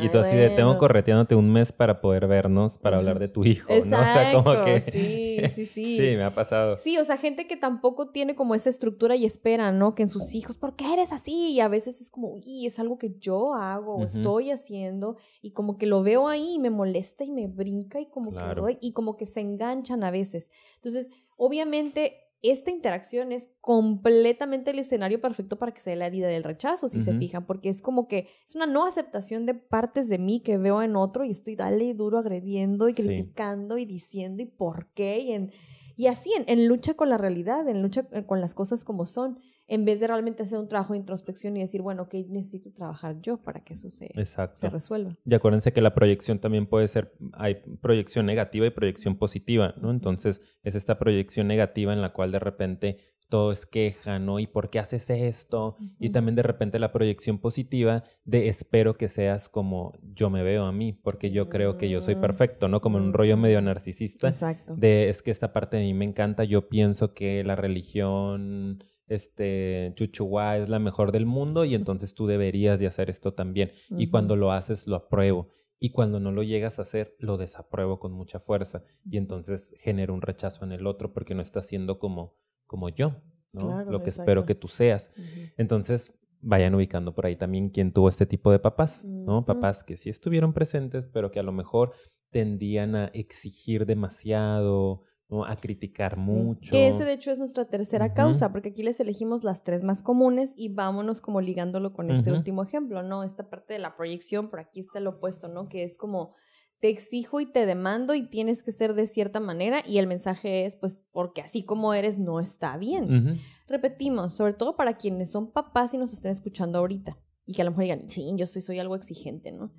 Speaker 2: Y tú así de, tengo correteándote un mes para poder vernos, para hablar de tu hijo,
Speaker 1: ¿no? O
Speaker 2: sea,
Speaker 1: como que... Sí, sí, (laughs) sí.
Speaker 2: sí, me ha pasado.
Speaker 1: Sí, o sea, gente que tampoco tiene como esa estructura y espera, ¿no? Que en sus hijos, ¿por qué eres así? Y a veces es como, y es algo que yo hago o estoy haciendo y como que lo veo ahí y me molesta y me brinca y como que y como que se enganchan a veces. Entonces, obviamente esta interacción es completamente el escenario perfecto para que sea la herida del rechazo, si se fijan, porque es como que es una no aceptación de partes de mí que veo en otro y estoy dale duro agrediendo y criticando y diciendo y por qué y, en, y así en, en, lucha con la realidad, en lucha con las cosas como son en vez de realmente hacer un trabajo de introspección y decir, bueno, ok, necesito trabajar yo para que eso se, se resuelva.
Speaker 2: Y acuérdense que la proyección también puede ser, hay proyección negativa y proyección positiva, ¿no? Entonces es esta proyección negativa en la cual de repente todo es queja, ¿no? ¿Y por qué haces esto? Y también de repente la proyección positiva de espero que seas como yo me veo a mí, porque yo creo que yo soy mm. perfecto, ¿no? Como en un rollo medio narcisista.
Speaker 1: Exacto.
Speaker 2: De es que esta parte de mí me encanta, yo pienso que la religión este, Chuchuá es la mejor del mundo y entonces tú deberías de hacer esto también. Y cuando lo haces, lo apruebo. Y cuando no lo llegas a hacer, lo desapruebo con mucha fuerza. Y entonces genero un rechazo en el otro porque no está siendo como, como yo, ¿no? lo que espero que tú seas. Entonces, vayan ubicando por ahí también quién tuvo este tipo de papás, ¿no? Papás que sí estuvieron presentes, pero que a lo mejor tendían a exigir demasiado, a criticar mucho.
Speaker 1: Que ese de hecho es nuestra tercera causa, porque aquí les elegimos las tres más comunes y vámonos como ligándolo con este último ejemplo, ¿no? Esta parte de la proyección, por aquí está lo opuesto, ¿no? Que es como te exijo y te demando y tienes que ser de cierta manera y el mensaje es pues porque así como eres no está bien. Repetimos, sobre todo para quienes son papás y nos estén escuchando ahorita y que a lo mejor digan, sí, yo soy, soy algo exigente, ¿no?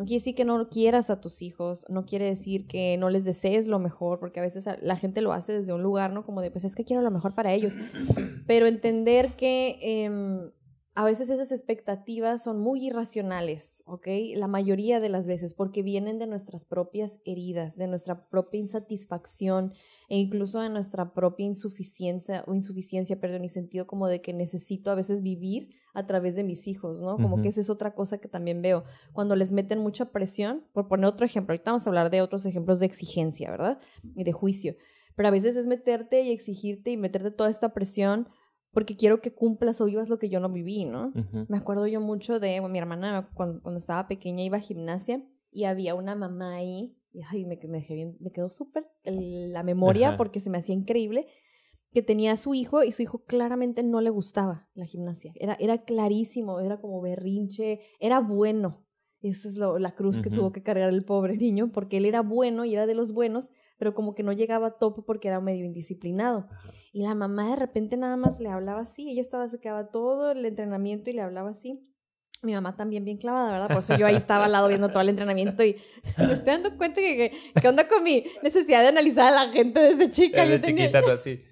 Speaker 1: No quiere decir que no quieras a tus hijos, no quiere decir que no les desees lo mejor, porque a veces la gente lo hace desde un lugar, ¿no? Como de, pues es que quiero lo mejor para ellos. Pero entender que em, a veces esas expectativas son muy irracionales, ¿ok? La mayoría de las veces, porque vienen de nuestras propias heridas, de nuestra propia insatisfacción e incluso de nuestra propia insuficiencia o insuficiencia, perdón, y sentido como de que necesito a veces vivir a través de mis hijos, ¿no? Como que esa es otra cosa que también veo. Cuando les meten mucha presión, por poner otro ejemplo, ahorita vamos a hablar de otros ejemplos de exigencia, ¿verdad? Y de juicio. Pero a veces es meterte y exigirte y meterte toda esta presión porque quiero que cumplas o vivas lo que yo no viví, ¿no? Me acuerdo yo mucho de mi hermana cuando, estaba pequeña iba a gimnasia y había una mamá ahí y ay, me, me, me quedó súper la memoria porque se me hacía increíble que tenía a su hijo y su hijo claramente no le gustaba la gimnasia. Era, era clarísimo, era como berrinche, era bueno. Esa es la cruz que tuvo que cargar el pobre (laughs) niño, porque él era bueno y era de los buenos, pero como que no llegaba a tope porque era medio indisciplinado. Y la mamá de repente nada más le hablaba así, ella estaba, se quedaba todo el entrenamiento y le hablaba así. Mi mamá también bien clavada, ¿verdad? Por eso yo ahí estaba al lado viendo todo el entrenamiento y (laughs) me estoy dando cuenta que, que, onda con mi necesidad de analizar a la gente desde chica.
Speaker 2: Desde yo tenía... chiquita, así.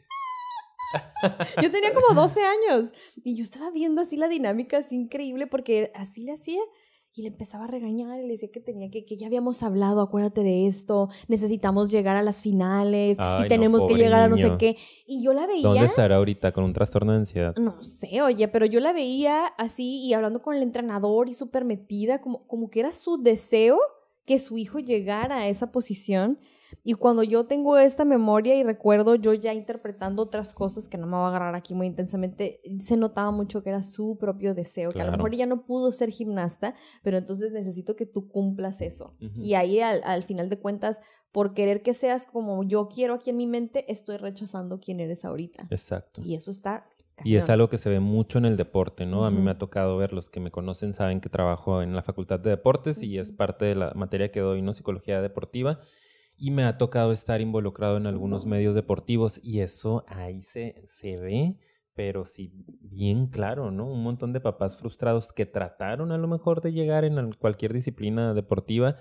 Speaker 2: (laughs)
Speaker 1: Yo tenía como 12 años y yo estaba viendo así la dinámica así increíble porque así le hacía y le empezaba a regañar y le decía que tenía que, que ya habíamos hablado, acuérdate de esto, necesitamos llegar a las finales y tenemos que llegar a no sé qué. Y yo la veía.
Speaker 2: ¿Dónde estará ahorita con un trastorno de ansiedad?
Speaker 1: No sé, oye, pero yo la veía así y hablando con el entrenador y súper metida, como, como que era su deseo que su hijo llegara a esa posición y cuando yo tengo esta memoria y recuerdo yo ya interpretando otras cosas que no me voy a agarrar aquí muy intensamente, se notaba mucho que era su propio deseo, que a lo mejor ella no pudo ser gimnasta, pero entonces necesito que tú cumplas eso. Y ahí al, final de cuentas, por querer que seas como yo quiero aquí en mi mente, estoy rechazando quién eres ahorita.
Speaker 2: Exacto.
Speaker 1: Y eso está
Speaker 2: y es algo que se ve mucho en el deporte, ¿no? A mí me ha tocado ver, los que me conocen saben que trabajo en la Facultad de Deportes y es parte de la materia que doy, ¿no? Psicología deportiva y me ha tocado estar involucrado en algunos medios deportivos y eso ahí se, se ve, pero sí bien claro, ¿no? Un montón de papás frustrados que trataron a lo mejor de llegar en cualquier disciplina deportiva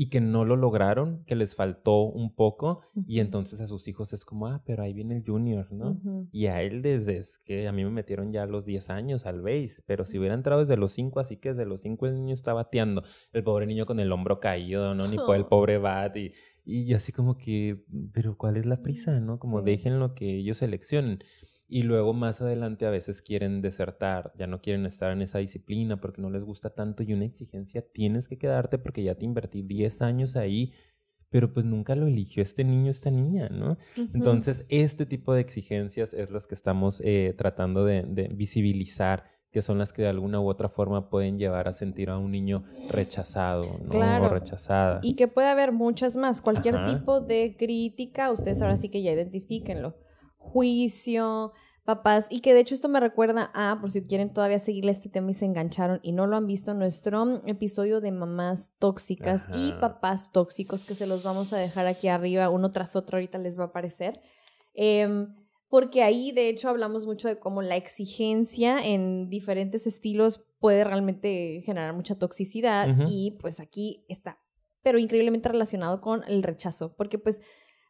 Speaker 2: y que no lo lograron, que les faltó un poco y entonces a sus hijos es como, ah, pero ahí viene el junior, ¿no? Y a él desde que a mí me metieron ya a los 10 años al base, pero si hubiera entrado desde los 5, así que desde los 5 el niño está bateando, el pobre niño con el hombro caído, ¿no? Ni por el (laughs) pobre bat y, y así como que, pero ¿cuál es la prisa, no? Como dejen lo que ellos seleccionen y luego más adelante a veces quieren desertar, ya no quieren estar en esa disciplina porque no les gusta tanto y una exigencia tienes que quedarte porque ya te invertí 10 años ahí, pero pues nunca lo eligió este niño, esta niña, ¿no? Entonces, este tipo de exigencias es las que estamos eh, tratando de, visibilizar que son las que de alguna u otra forma pueden llevar a sentir a un niño rechazado ¿no? o rechazada.
Speaker 1: Y que puede haber muchas más. Cualquier tipo de crítica, ustedes ahora sí que ya identifíquenlo juicio, papás, y que de hecho esto me recuerda a, por si quieren todavía seguirle este tema y se engancharon y no lo han visto, nuestro episodio de mamás tóxicas y papás tóxicos, que se los vamos a dejar aquí arriba, uno tras otro, ahorita les va a aparecer. Em, porque ahí de hecho hablamos mucho de cómo la exigencia en diferentes estilos puede realmente generar mucha toxicidad y pues aquí está, pero increíblemente relacionado con el rechazo, porque pues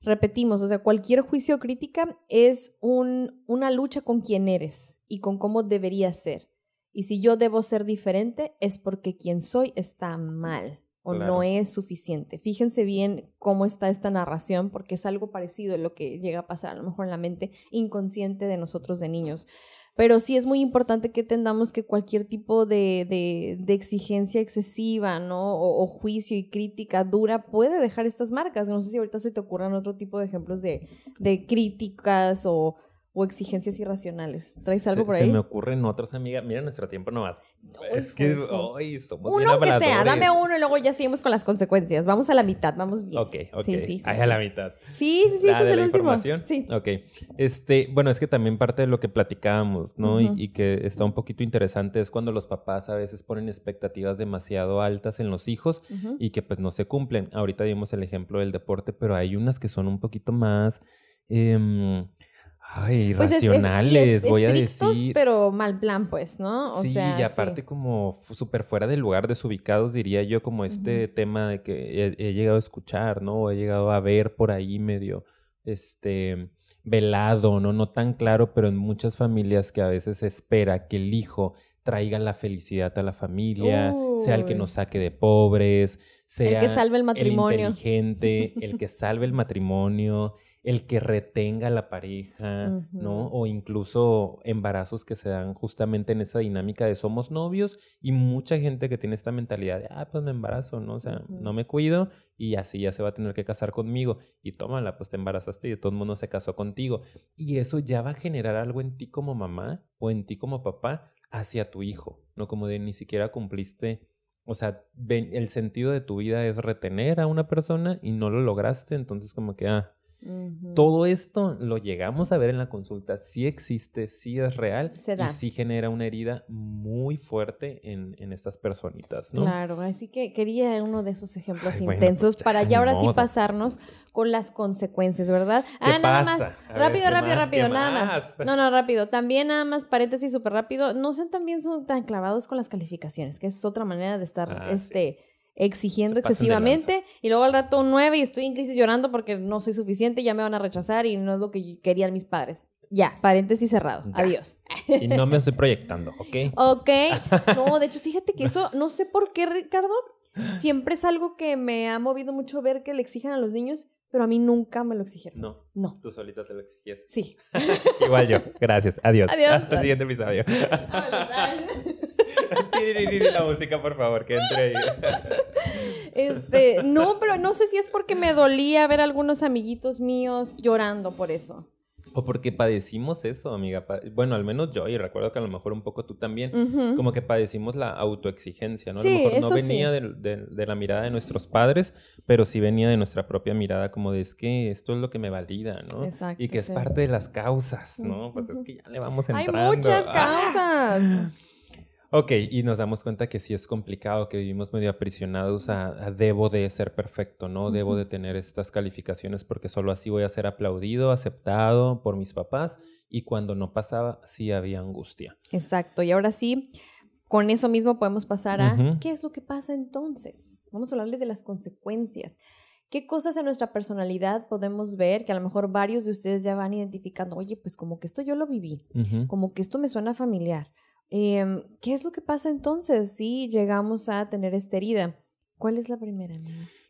Speaker 1: repetimos, o sea, cualquier juicio crítica es un, una lucha con quién eres y con cómo deberías ser. Y si yo debo ser diferente es porque quien soy está mal o no es suficiente. Fíjense bien cómo está esta narración porque es algo parecido a lo que llega a pasar a lo mejor en la mente inconsciente de nosotros de niños. Pero sí es muy importante que entendamos que cualquier tipo de, exigencia excesiva, ¿no? O, juicio y crítica dura puede dejar estas marcas. No sé si ahorita se te ocurran otro tipo de ejemplos de, de críticas o, o exigencias irracionales. ¿Traes algo por ahí?
Speaker 2: Se me ocurren otras, amigas. Mira nuestro tiempo nomás. es que hoy somos
Speaker 1: Uno que sea, dame uno y luego ya seguimos con las consecuencias. Vamos a la mitad, vamos bien.
Speaker 2: Ok, ok. Sí, sí, sí. Ahí a la mitad.
Speaker 1: Sí, sí, sí, este es el último.
Speaker 2: Sí. Ok. Este, bueno, es que también parte de lo que platicábamos, ¿no? y, que está un poquito interesante es cuando los papás a veces ponen expectativas demasiado altas en los hijos y que pues no se cumplen. Ahorita vimos el ejemplo del deporte, pero hay unas que son un poquito más... Eh, Ay, pues racionales, voy a decir.
Speaker 1: pero mal plan, pues, ¿no?
Speaker 2: O sí, y aparte como súper fuera del lugar desubicados, diría yo, como este tema de que he, llegado a escuchar, ¿no? he llegado a ver por ahí medio, este, velado, ¿no? No tan claro, pero en muchas familias que a veces se espera que el hijo traiga la felicidad a la familia, sea el que nos saque de pobres, sea
Speaker 1: el que salve el matrimonio,
Speaker 2: el inteligente, (laughs) el que salve el matrimonio, el que retenga a la pareja, ¿no? O incluso embarazos que se dan justamente en esa dinámica de somos novios y mucha gente que tiene esta mentalidad de, ah, pues me embarazo, ¿no? O sea, no me cuido y así ya se va a tener que casar conmigo. Y tómala, pues te embarazaste y de todo el mundo se casó contigo. Y eso ya va a generar algo en ti como mamá o en ti como papá hacia tu hijo, ¿no? Como de ni siquiera cumpliste o sea, el sentido de tu vida es retener a una persona y no lo lograste, entonces como que, ah, todo esto lo llegamos a ver en la consulta, sí existe, sí es real y sí genera una herida muy fuerte en, estas personitas, ¿no?
Speaker 1: Claro, así que quería uno de esos ejemplos intensos pues para ya ahora sí pasarnos con las consecuencias, ¿verdad? ah, nada más, rápido, rápido, rápido, nada más? No, no, rápido. También nada más, paréntesis súper rápido, no sean también son tan clavados con las calificaciones, que es otra manera de estar, ah, este exigiendo excesivamente y luego al rato un 9 y estoy en crisis llorando porque no soy suficiente, ya me van a rechazar y no es lo que querían mis padres. Ya, paréntesis cerrado. Adiós.
Speaker 2: Y no me estoy proyectando, ¿ok? (laughs)
Speaker 1: Ok. No, de hecho, fíjate que eso, no sé por qué, Ricardo, siempre es algo que me ha movido mucho ver que le exigen a los niños, pero a mí nunca me lo exigieron.
Speaker 2: No.
Speaker 1: No.
Speaker 2: Tú solita te lo exigías.
Speaker 1: Sí. (laughs)
Speaker 2: Igual yo. Gracias. Adiós.
Speaker 1: Adiós.
Speaker 2: Hasta el siguiente episodio. La música, por favor, que entre ahí. (laughs)
Speaker 1: Este, no, pero no sé si es porque me dolía ver a algunos amiguitos míos llorando por eso.
Speaker 2: O porque padecimos eso, amiga. Bueno, al menos yo, y recuerdo que a lo mejor un poco tú también, como que padecimos la autoexigencia, ¿no? A lo mejor no venía de, la mirada de nuestros padres, pero sí venía de nuestra propia mirada, como de es que esto es lo que me valida, ¿no? Exacto, y que es parte de las causas, ¿no? Pues es que ya le vamos entrando.
Speaker 1: Hay muchas causas. (laughs)
Speaker 2: Ok, y nos damos cuenta que sí es complicado, que vivimos medio aprisionados a, debo de ser perfecto, ¿no? Debo de tener estas calificaciones porque solo así voy a ser aplaudido, aceptado por mis papás y cuando no pasaba sí había angustia.
Speaker 1: Exacto, y ahora sí, con eso mismo podemos pasar a qué es lo que pasa entonces. Vamos a hablarles de las consecuencias. ¿Qué cosas en nuestra personalidad podemos ver que a lo mejor varios de ustedes ya van identificando? Oye, pues como que esto yo lo viví, como que esto me suena familiar Em, ¿Qué es lo que pasa entonces si llegamos a tener esta herida? ¿Cuál es la primera?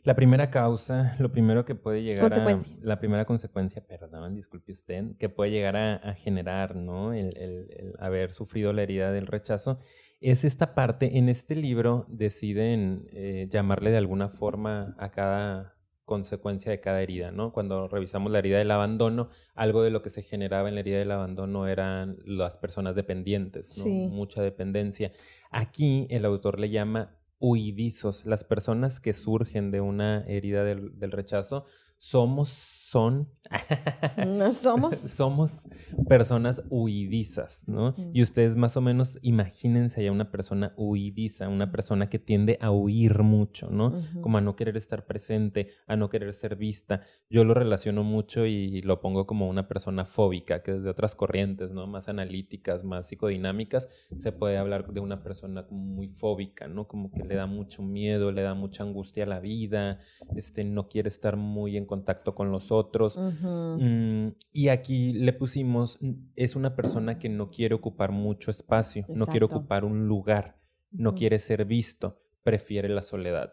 Speaker 2: La primera causa, lo primero que puede llegar a... La primera consecuencia, perdón, disculpe usted, que puede llegar a, generar, ¿no? El, haber sufrido la herida del rechazo, es esta parte, en este libro deciden eh, llamarle de alguna forma a cada consecuencia de cada herida, ¿no? Cuando revisamos la herida del abandono, algo de lo que se generaba en la herida del abandono eran las personas dependientes, ¿no? Mucha dependencia. Aquí el autor le llama huidizos, las personas que surgen de una herida del, del rechazo somos, son,
Speaker 1: no somos, (laughs)
Speaker 2: somos personas huidizas, ¿no? Y ustedes más o menos imagínense a una persona huidiza, una persona que tiende a huir mucho, ¿no? Como a no querer estar presente, a no querer ser vista. Yo lo relaciono mucho y lo pongo como una persona fóbica, que desde otras corrientes, ¿no? Más analíticas, más psicodinámicas, se puede hablar de una persona muy fóbica, ¿no? Como que le da mucho miedo, le da mucha angustia a la vida, este, no quiere estar muy en contacto con los otros. Mm, y aquí le pusimos, es una persona que no quiere ocupar mucho espacio, no quiere ocupar un lugar, no quiere ser visto, prefiere la soledad.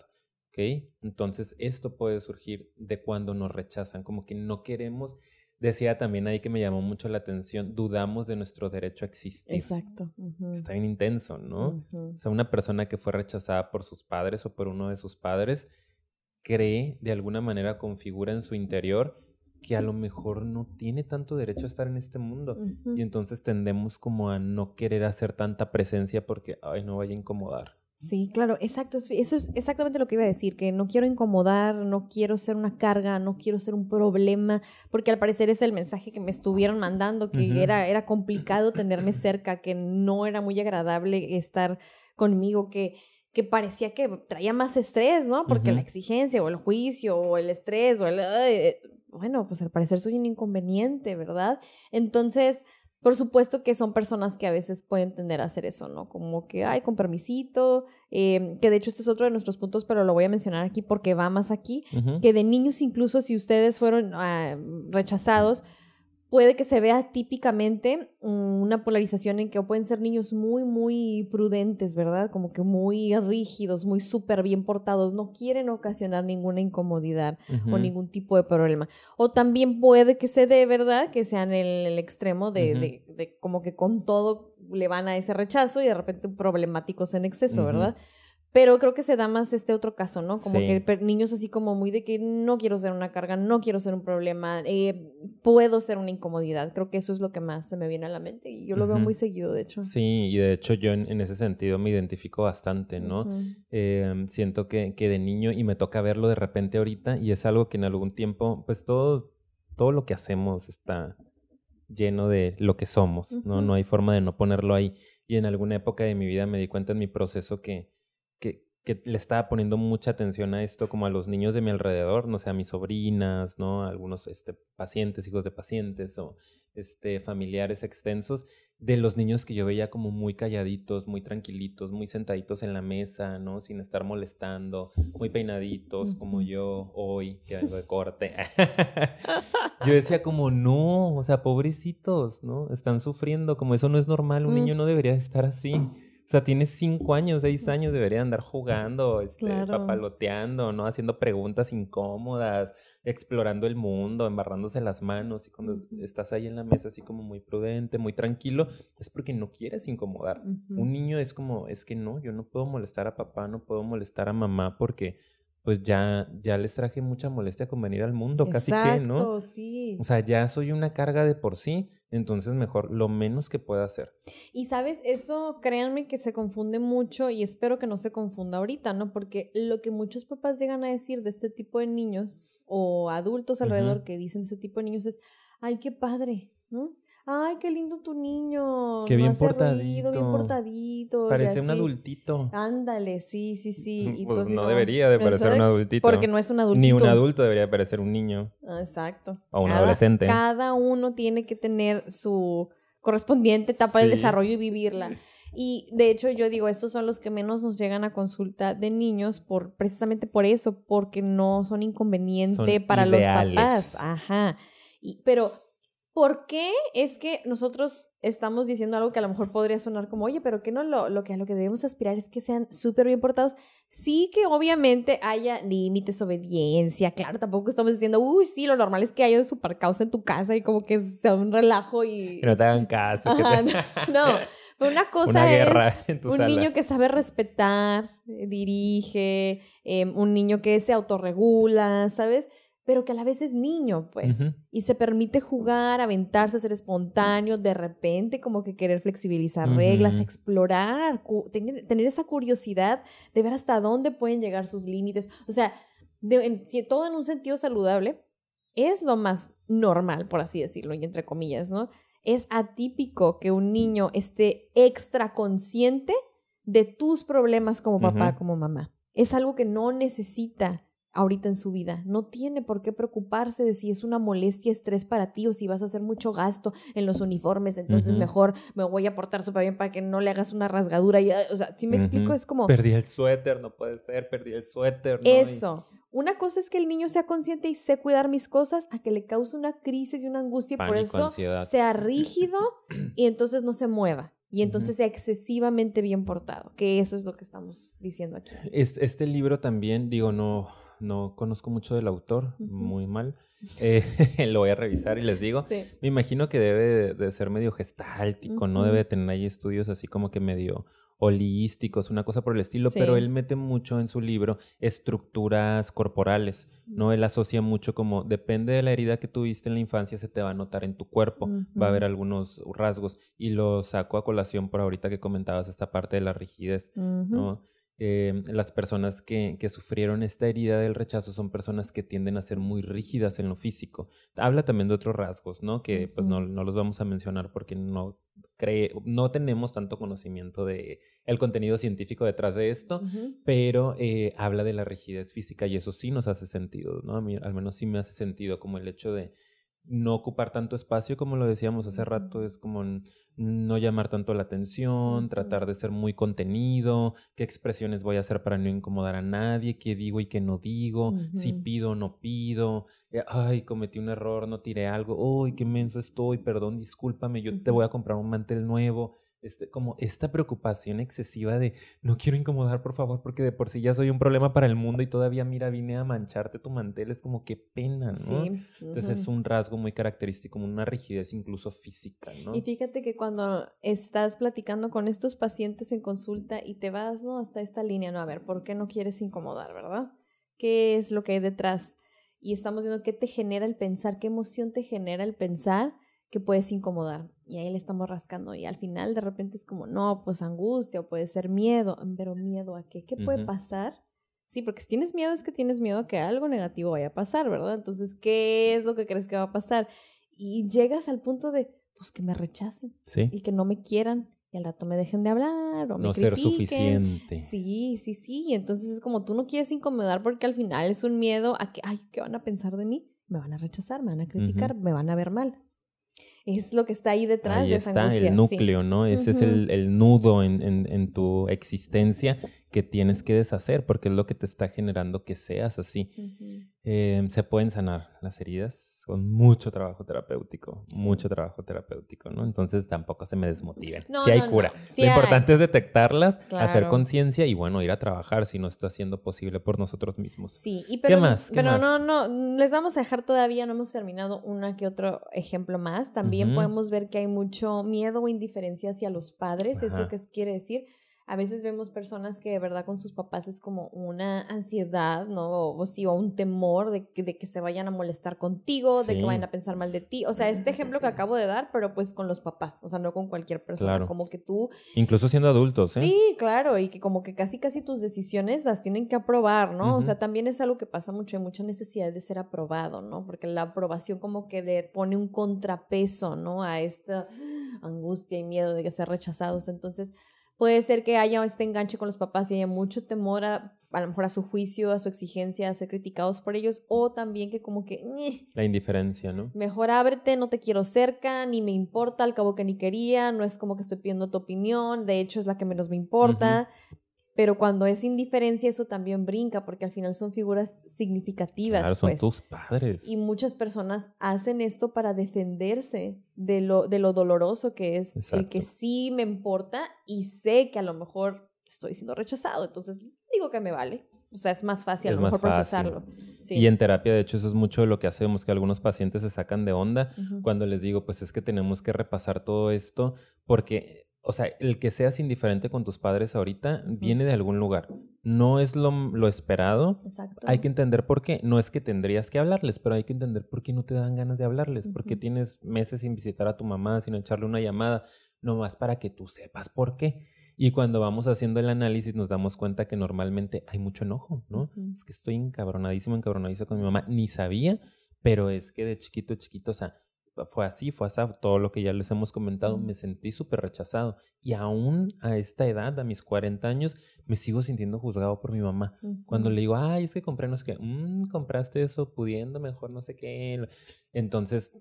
Speaker 2: ¿Ok? Entonces, esto puede surgir de cuando nos rechazan, como que no queremos. Decía también ahí que me llamó mucho la atención, dudamos de nuestro derecho a existir.
Speaker 1: Exacto.
Speaker 2: Está bien intenso, ¿no? O sea, una persona que fue rechazada por sus padres o por uno de sus padres, cree, de alguna manera configura en su interior que a lo mejor no tiene tanto derecho a estar en este mundo. Y entonces tendemos como a no querer hacer tanta presencia porque, ay, no vaya a incomodar.
Speaker 1: Sí, claro, exacto. Eso es exactamente lo que iba a decir, que no quiero incomodar, no quiero ser una carga, no quiero ser un problema, porque al parecer es el mensaje que me estuvieron mandando, que era, era complicado tenerme cerca, que no era muy agradable estar conmigo, que que parecía que traía más estrés, ¿no? Porque la exigencia o el juicio o el estrés o el... bueno, pues al parecer soy un inconveniente, ¿verdad? Entonces, por supuesto que son personas que a veces pueden tender a hacer eso, ¿no? Como que, ay, con permisito, em, que de hecho este es otro de nuestros puntos, pero lo voy a mencionar aquí porque va más aquí, que de niños incluso si ustedes fueron ah, rechazados, puede que se vea típicamente una polarización en que pueden ser niños muy, muy prudentes, ¿verdad? Como que muy rígidos, muy súper bien portados, no quieren ocasionar ninguna incomodidad o ningún tipo de problema. O también puede que se dé, ¿verdad? Que sean el, el extremo de, de, como que con todo le van a ese rechazo y de repente problemáticos en exceso, ¿verdad? Pero creo que se da más este otro caso, ¿no? Como que niños así como muy de que no quiero ser una carga, no quiero ser un problema, eh, puedo ser una incomodidad. Creo que eso es lo que más se me viene a la mente y yo lo veo muy seguido, de hecho.
Speaker 2: Sí, y de hecho yo en, ese sentido me identifico bastante, ¿no? Em, siento que, que de niño y me toca verlo de repente ahorita y es algo que en algún tiempo, pues todo, todo lo que hacemos está lleno de lo que somos, ¿no? No hay forma de no ponerlo ahí. Y en alguna época de mi vida me di cuenta en mi proceso que que le estaba poniendo mucha atención a esto, como a los niños de mi alrededor, no sé, a mis sobrinas, ¿no? algunos este, pacientes, hijos de pacientes o este, familiares extensos, de los niños que yo veía como muy calladitos, muy tranquilitos, muy sentaditos en la mesa, ¿no? Sin estar molestando, muy peinaditos, como yo hoy, que vengo de corte. (laughs) yo decía como, no, o sea, pobrecitos, ¿no? Están sufriendo, como eso no es normal, un niño no debería estar así. O sea, tienes cinco años, seis años, debería andar jugando, este, papaloteando, ¿no? Haciendo preguntas incómodas, explorando el mundo, embarrándose las manos. Y cuando estás ahí en la mesa así como muy prudente, muy tranquilo, es porque no quieres incomodar. Un niño es como, es que no, yo no puedo molestar a papá, no puedo molestar a mamá porque pues ya, ya les traje mucha molestia con venir al mundo, casi que, ¿no?
Speaker 1: Sí.
Speaker 2: O sea, ya soy una carga de por sí, entonces mejor lo menos que pueda hacer.
Speaker 1: Y sabes, eso créanme que se confunde mucho y espero que no se confunda ahorita, ¿no? Porque lo que muchos papás llegan a decir de este tipo de niños o adultos alrededor que dicen ese tipo de niños es, ay, qué padre, ¿no? Ay, qué lindo tu niño.
Speaker 2: Qué bien
Speaker 1: no hace ruido,
Speaker 2: portadito.
Speaker 1: bien portadito. y
Speaker 2: Parece un adultito.
Speaker 1: Ándale, sí, sí, sí. Y
Speaker 2: Pues no debería de parecer un adultito.
Speaker 1: Porque no es un adultito.
Speaker 2: Ni un adulto debería parecer un niño.
Speaker 1: Ah, Exacto.
Speaker 2: O un
Speaker 1: Cada-
Speaker 2: adolescente.
Speaker 1: Cada uno tiene que tener su correspondiente etapa del desarrollo y vivirla. Y de hecho yo digo, estos son los que menos nos llegan a consulta de niños por precisamente por eso, porque no son inconveniente
Speaker 2: Son
Speaker 1: para
Speaker 2: ideales.
Speaker 1: los papás. Ajá. Y, pero, ¿por qué es que nosotros estamos diciendo algo que a lo mejor podría sonar como, oye, pero que no lo, lo que a lo que debemos aspirar es que sean súper bien portados? Sí que obviamente haya límites, obediencia, claro, tampoco estamos diciendo, uy, sí, lo normal es que haya un super causa en tu casa y como que sea un relajo y...
Speaker 2: Que no te hagan caso. que te- (laughs)
Speaker 1: no, pero una (laughs) cosa
Speaker 2: Una
Speaker 1: es un
Speaker 2: sala.
Speaker 1: niño que sabe respetar, dirige, eh, un niño que se autorregula, ¿sabes? Pero que a la vez es niño, pues, y se permite jugar, aventarse, ser espontáneo, de repente como que querer flexibilizar reglas, explorar, tener, tener esa curiosidad de ver hasta dónde pueden llegar sus límites. O sea, de- en- si todo en un sentido saludable, es lo más normal, por así decirlo, y entre comillas, ¿no? Es atípico que un niño esté extra consciente de tus problemas como papá, como mamá. Es algo que no necesita ahorita en su vida. No tiene por qué preocuparse de si es una molestia, estrés para ti o si vas a hacer mucho gasto en los uniformes. Entonces mejor me voy a portar súper bien para que no le hagas una rasgadura. Y, o sea, si me explico, es como...
Speaker 2: Perdí el suéter, no puede ser, perdí el suéter. ¿no? Y-
Speaker 1: Eso. Una cosa es que el niño sea consciente y sé cuidar mis cosas, a que le cause una crisis y una angustia y por eso
Speaker 2: ansiedad.
Speaker 1: sea rígido y entonces no se mueva. Y entonces sea excesivamente bien portado, que eso es lo que estamos diciendo aquí.
Speaker 2: Es- Este libro también, digo, no, no conozco mucho del autor, muy mal. Eh, (laughs) lo voy a revisar y les digo.
Speaker 1: Sí.
Speaker 2: Me imagino que debe de, ser medio gestáltico, ¿no? Debe de tener ahí estudios así como que medio holísticos, una cosa por el estilo,
Speaker 1: Sí.
Speaker 2: pero él mete mucho en su libro estructuras corporales, ¿no? Él asocia mucho como, depende de la herida que tuviste en la infancia, se te va a notar en tu cuerpo, va a haber algunos rasgos, y lo saco a colación por ahorita que comentabas esta parte de la rigidez. ¿no? Eh, las personas que, que sufrieron esta herida del rechazo son personas que tienden a ser muy rígidas en lo físico. Habla también de otros rasgos, ¿no? Que pues no, no los vamos a mencionar porque no cree, no tenemos tanto conocimiento de el contenido científico detrás de esto, pero eh, habla de la rigidez física y eso sí nos hace sentido, ¿no? A mí al menos sí me hace sentido como el hecho de no ocupar tanto espacio, como lo decíamos hace rato, es como no llamar tanto la atención, tratar de ser muy contenido, qué expresiones voy a hacer para no incomodar a nadie, qué digo y qué no digo, si pido o no pido, eh, ay, cometí un error, no tiré algo, uy, qué menso estoy, perdón, discúlpame, yo te voy a comprar un mantel nuevo. Este, como esta preocupación excesiva de no quiero incomodar, por favor, porque de por sí ya soy un problema para el mundo y todavía, mira, vine a mancharte tu mantel, es como qué pena, ¿no?
Speaker 1: Sí.
Speaker 2: Entonces es un rasgo muy característico, una rigidez incluso física, ¿no?
Speaker 1: Y fíjate que cuando estás platicando con estos pacientes en consulta y te vas, ¿no? Hasta esta línea, ¿no? A ver, ¿por qué no quieres incomodar, verdad? ¿Qué es lo que hay detrás? Y estamos viendo qué te genera el pensar, qué emoción te genera el pensar que puedes incomodar. Y ahí le estamos rascando. Y al final de repente es como, no, pues angustia o puede ser miedo. Pero miedo a qué? ¿Qué puede pasar? Sí, porque si tienes miedo es que tienes miedo a que algo negativo vaya a pasar, ¿verdad? Entonces, ¿qué es lo que crees que va a pasar? Y llegas al punto de, pues que me rechacen
Speaker 2: Sí,
Speaker 1: y que no me quieran y al rato me dejen de hablar o me
Speaker 2: no ser suficiente.
Speaker 1: Sí, sí, sí. Entonces es como tú no quieres incomodar porque al final es un miedo a que, ay, ¿qué van a pensar de mí? Me van a rechazar, me van a criticar, me van a ver mal. Es lo que está ahí detrás
Speaker 2: Ahí
Speaker 1: de esa
Speaker 2: está
Speaker 1: angustia.
Speaker 2: el
Speaker 1: sí.
Speaker 2: núcleo, ¿no? Ese es el, el nudo en, en- en tu existencia que tienes que deshacer porque es lo que te está generando que seas así. Eh, se pueden sanar las heridas con mucho trabajo terapéutico,
Speaker 1: Sí.
Speaker 2: mucho trabajo terapéutico, ¿no? Entonces tampoco se me desmotiven.
Speaker 1: No,
Speaker 2: si hay
Speaker 1: no, no.
Speaker 2: cura.
Speaker 1: Sí
Speaker 2: Lo
Speaker 1: hay.
Speaker 2: importante es detectarlas, hacer conciencia y bueno, ir a trabajar si no está siendo posible por nosotros mismos.
Speaker 1: Sí, y pero,
Speaker 2: más? ¿Qué
Speaker 1: pero
Speaker 2: más?
Speaker 1: no, no, les vamos a dejar todavía, no hemos terminado una que otro ejemplo más. También podemos ver que hay mucho miedo o indiferencia hacia los padres, eso que quiere decir a veces vemos personas que de verdad con sus papás es como una ansiedad, ¿no? O, sí, o un temor de que, de que se vayan a molestar contigo, de que vayan a pensar mal de ti. O sea, este ejemplo que acabo de dar, pero pues con los papás, o sea, no con cualquier persona, como que tú...
Speaker 2: Incluso siendo adultos, ¿eh?
Speaker 1: Sí, claro, y que como que casi casi tus decisiones las tienen que aprobar, ¿no? O sea, también es algo que pasa mucho, hay mucha necesidad de ser aprobado, ¿no? Porque la aprobación como que de, pone un contrapeso, ¿no? A esta angustia y miedo de que ser rechazados. Entonces, Puede ser que haya este enganche con los papás y haya mucho temor a, a lo mejor a su juicio, a su exigencia, a ser criticados por ellos, o también que como que...
Speaker 2: La indiferencia, ¿no?
Speaker 1: Mejor ábrete, no te quiero cerca, ni me importa, al cabo que ni quería, no es como que estoy pidiendo tu opinión, de hecho es la que menos me importa. Pero cuando es indiferencia, eso también brinca, porque al final son figuras significativas.
Speaker 2: Claro, son pues. tus padres.
Speaker 1: Y muchas personas hacen esto para defenderse de lo, de lo doloroso que es el que sí me importa y sé que a lo mejor estoy siendo rechazado. Entonces digo que me vale. O sea, es más fácil a lo mejor procesarlo.
Speaker 2: Y en terapia, de hecho, eso es mucho de lo que hacemos, que algunos pacientes se sacan de onda cuando les digo, pues es que tenemos que repasar todo esto, porque o sea, el que seas indiferente con tus padres ahorita viene de algún lugar. No es lo, lo, esperado. Exacto. Hay que entender por qué. No es que tendrías que hablarles, pero hay que entender por qué no te dan ganas de hablarles. Por qué tienes meses sin visitar a tu mamá, sin echarle una llamada, nomás para que tú sepas por qué. Y cuando vamos haciendo el análisis nos damos cuenta que normalmente hay mucho enojo, ¿no? Es que estoy encabronadísimo, encabronadísimo con mi mamá. Ni sabía, pero es que de chiquito, chiquito, o sea, fue así, fue así, todo lo que ya les hemos comentado, me sentí súper rechazado. Y aún a esta edad, a mis 40 años, me sigo sintiendo juzgado por mi mamá. Cuando le digo, ay, es que compré no sé qué, mm, compraste eso pudiendo mejor no sé qué. Entonces,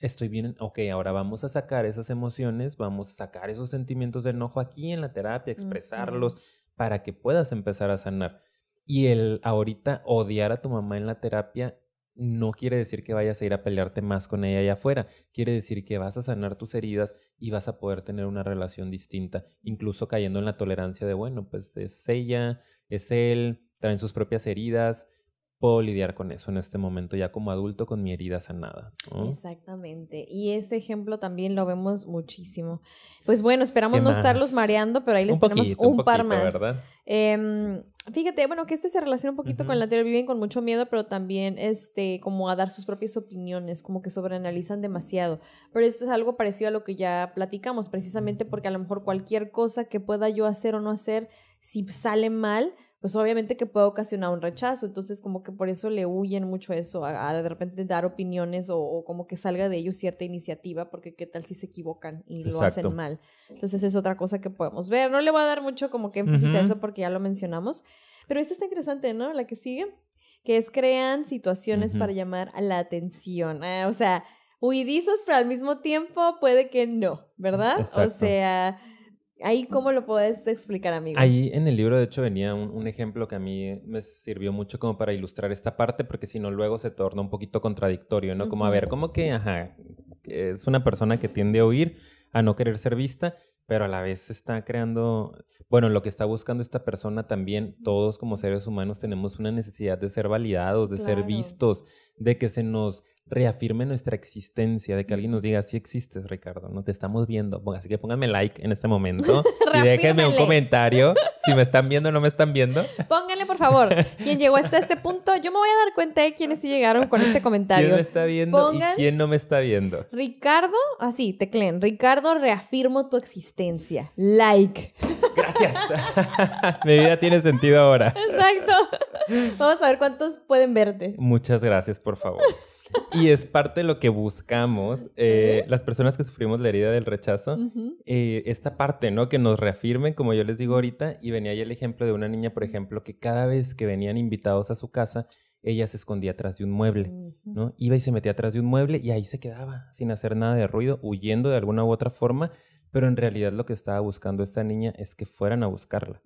Speaker 2: estoy bien, ok, ahora vamos a sacar esas emociones, vamos a sacar esos sentimientos de enojo aquí en la terapia, expresarlos para que puedas empezar a sanar. Y el ahorita odiar a tu mamá en la terapia no quiere decir que vayas a ir a pelearte más con ella allá afuera. Quiere decir que vas a sanar tus heridas y vas a poder tener una relación distinta, incluso cayendo en la tolerancia de, bueno, pues es ella, es él, traen sus propias heridas, puedo lidiar con eso en este momento ya como adulto con mi herida sanada.
Speaker 1: Exactamente. Y ese ejemplo también lo vemos muchísimo. Pues bueno, esperamos no estarlos mareando, pero ahí les tenemos un, par más. Em, fíjate, bueno, que este se relaciona un poquito con el anterior, viven con mucho miedo, pero también este, como a dar sus propias opiniones, como que sobreanalizan demasiado. Pero esto es algo parecido a lo que ya platicamos, precisamente porque a lo mejor cualquier cosa que pueda yo hacer o no hacer, si sale mal, pues obviamente que puede ocasionar un rechazo. Entonces, como que por eso le huyen mucho eso, a, de repente dar opiniones o, como que salga de ellos cierta iniciativa, porque qué tal si se equivocan y lo hacen mal. Entonces, es otra cosa que podemos ver. No le voy a dar mucho como que énfasis a eso porque ya lo mencionamos. Pero esta está interesante, ¿no? La que sigue, que es crean situaciones para llamar a la atención. Ah, o sea, huidizos, pero al mismo tiempo puede que no, ¿verdad? O sea Ahí, ¿cómo lo puedes explicar, amigo?
Speaker 2: Ahí en el libro, de hecho, venía un, ejemplo que a mí me sirvió mucho como para ilustrar esta parte, porque si no, luego se torna un poquito contradictorio, ¿no? Como, a ver, ¿cómo que, ajá, es una persona que tiende a oír, a no querer ser vista, pero a la vez está creando, bueno, lo que está buscando esta persona también, todos como seres humanos tenemos una necesidad de ser validados, de ser vistos, de que se nos reafirme nuestra existencia, de que alguien nos diga, sí existes, Ricardo, no te estamos viendo. Así que pónganme like en este momento (laughs) y déjenme un comentario si me están viendo o no me están viendo. (laughs)
Speaker 1: Pónganle, por favor, quien llegó hasta este punto, yo me voy a dar cuenta de quiénes sí llegaron con este comentario.
Speaker 2: ¿Quién me está viendo y quién no me está viendo?
Speaker 1: Ricardo, así, tecleen, Ricardo, reafirmo tu existencia. Like. (laughs)
Speaker 2: Gracias. Mi vida tiene sentido ahora.
Speaker 1: Exacto. Vamos a ver cuántos pueden verte.
Speaker 2: Muchas gracias, por favor. Y es parte de lo que buscamos, eh, las personas que sufrimos la herida del rechazo, eh, esta parte, ¿no? Que nos reafirmen, como yo les digo ahorita, y venía ahí el ejemplo de una niña, por ejemplo, que cada vez que venían invitados a su casa, ella se escondía atrás de un mueble, ¿no? Iba y se metía atrás de un mueble y ahí se quedaba, sin hacer nada de ruido, huyendo de alguna u otra forma, pero en realidad lo que estaba buscando esta niña es que fueran a buscarla.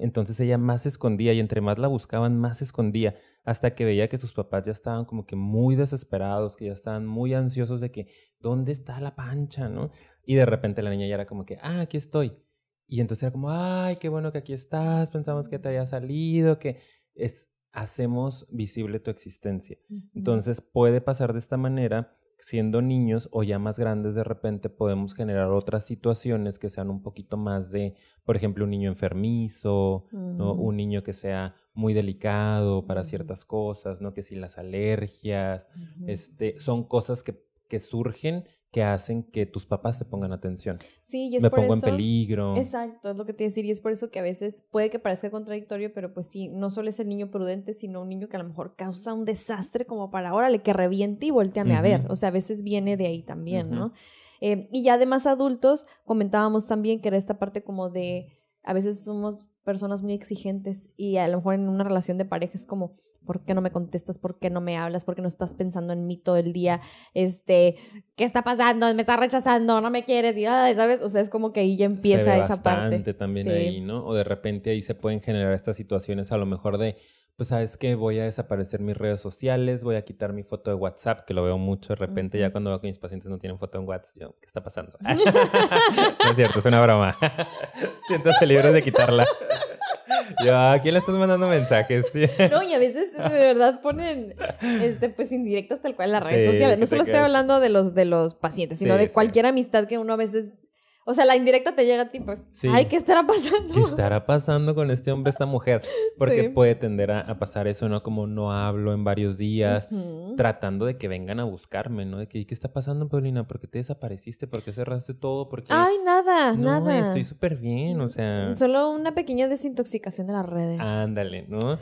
Speaker 2: Entonces ella más se escondía y entre más la buscaban, más se escondía, hasta que veía que sus papás ya estaban como que muy desesperados, que ya estaban muy ansiosos de que, ¿dónde está la pancha? ¿no? Y de repente la niña ya era como que, ah, aquí estoy. Y entonces era como, ay, qué bueno que aquí estás, pensamos que te haya salido, que es, hacemos visible tu existencia. Entonces puede pasar de esta manera siendo niños o ya más grandes de repente podemos generar otras situaciones que sean un poquito más de, por ejemplo, un niño enfermizo, ¿no? un niño que sea muy delicado para ciertas cosas, ¿no? Que si las alergias, este, son cosas que, que surgen que hacen que tus papás te pongan atención.
Speaker 1: Sí, y es
Speaker 2: Me
Speaker 1: por
Speaker 2: pongo en peligro.
Speaker 1: Exacto, es lo que te iba a decir. Y es por eso que a veces puede que parezca contradictorio, pero pues sí, no solo es el niño prudente, sino un niño que a lo mejor causa un desastre como para, órale, que reviente y volteame a ver. O sea, a veces viene de ahí también. ¿no? Eh, y ya además adultos, comentábamos también que era esta parte como de, a veces somos personas muy exigentes y a lo mejor en una relación de pareja es como, ¿por qué no me contestas? ¿Por qué no me hablas? ¿Por qué no estás pensando en mí todo el día? Este, ¿qué está pasando? ¿Me estás rechazando? ¿No me quieres? Y, ¿sabes? O sea, es como que ahí ya empieza
Speaker 2: se ve
Speaker 1: esa parte.
Speaker 2: bastante también
Speaker 1: Sí.
Speaker 2: ahí, ¿no? O de repente ahí se pueden generar estas situaciones a lo mejor de, pues sabes que voy a desaparecer mis redes sociales, voy a quitar mi foto de WhatsApp, que lo veo mucho de repente ya cuando veo que mis pacientes no tienen foto en WhatsApp, yo, ¿qué está pasando? (laughs) (laughs) no es cierto, es una broma. (laughs) Siéntase libre de quitarla. Yo, ¿a quién le estás mandando mensajes?
Speaker 1: No, y a veces de verdad ponen este, pues indirectas tal cual en las redes
Speaker 2: Sí,
Speaker 1: sociales. No solo estoy hablando de los, de los pacientes, sino
Speaker 2: Sí,
Speaker 1: de
Speaker 2: sí.
Speaker 1: cualquier amistad que uno a veces. O sea, la indirecta te llega a ti, pues.
Speaker 2: Sí.
Speaker 1: Ay, ¿qué estará pasando?
Speaker 2: ¿Qué estará pasando con este hombre, esta mujer? Porque
Speaker 1: Sí.
Speaker 2: puede tender a, a pasar eso, ¿no? Como no hablo en varios días, tratando de que vengan a buscarme, ¿no? De que, ¿qué está pasando, Paulina? ¿Por qué te desapareciste? ¿Por qué cerraste todo? ¿Por qué?
Speaker 1: Ay, nada,
Speaker 2: no,
Speaker 1: nada.
Speaker 2: estoy súper bien, o sea...
Speaker 1: Solo una pequeña desintoxicación de las redes.
Speaker 2: Ándale, ¿no?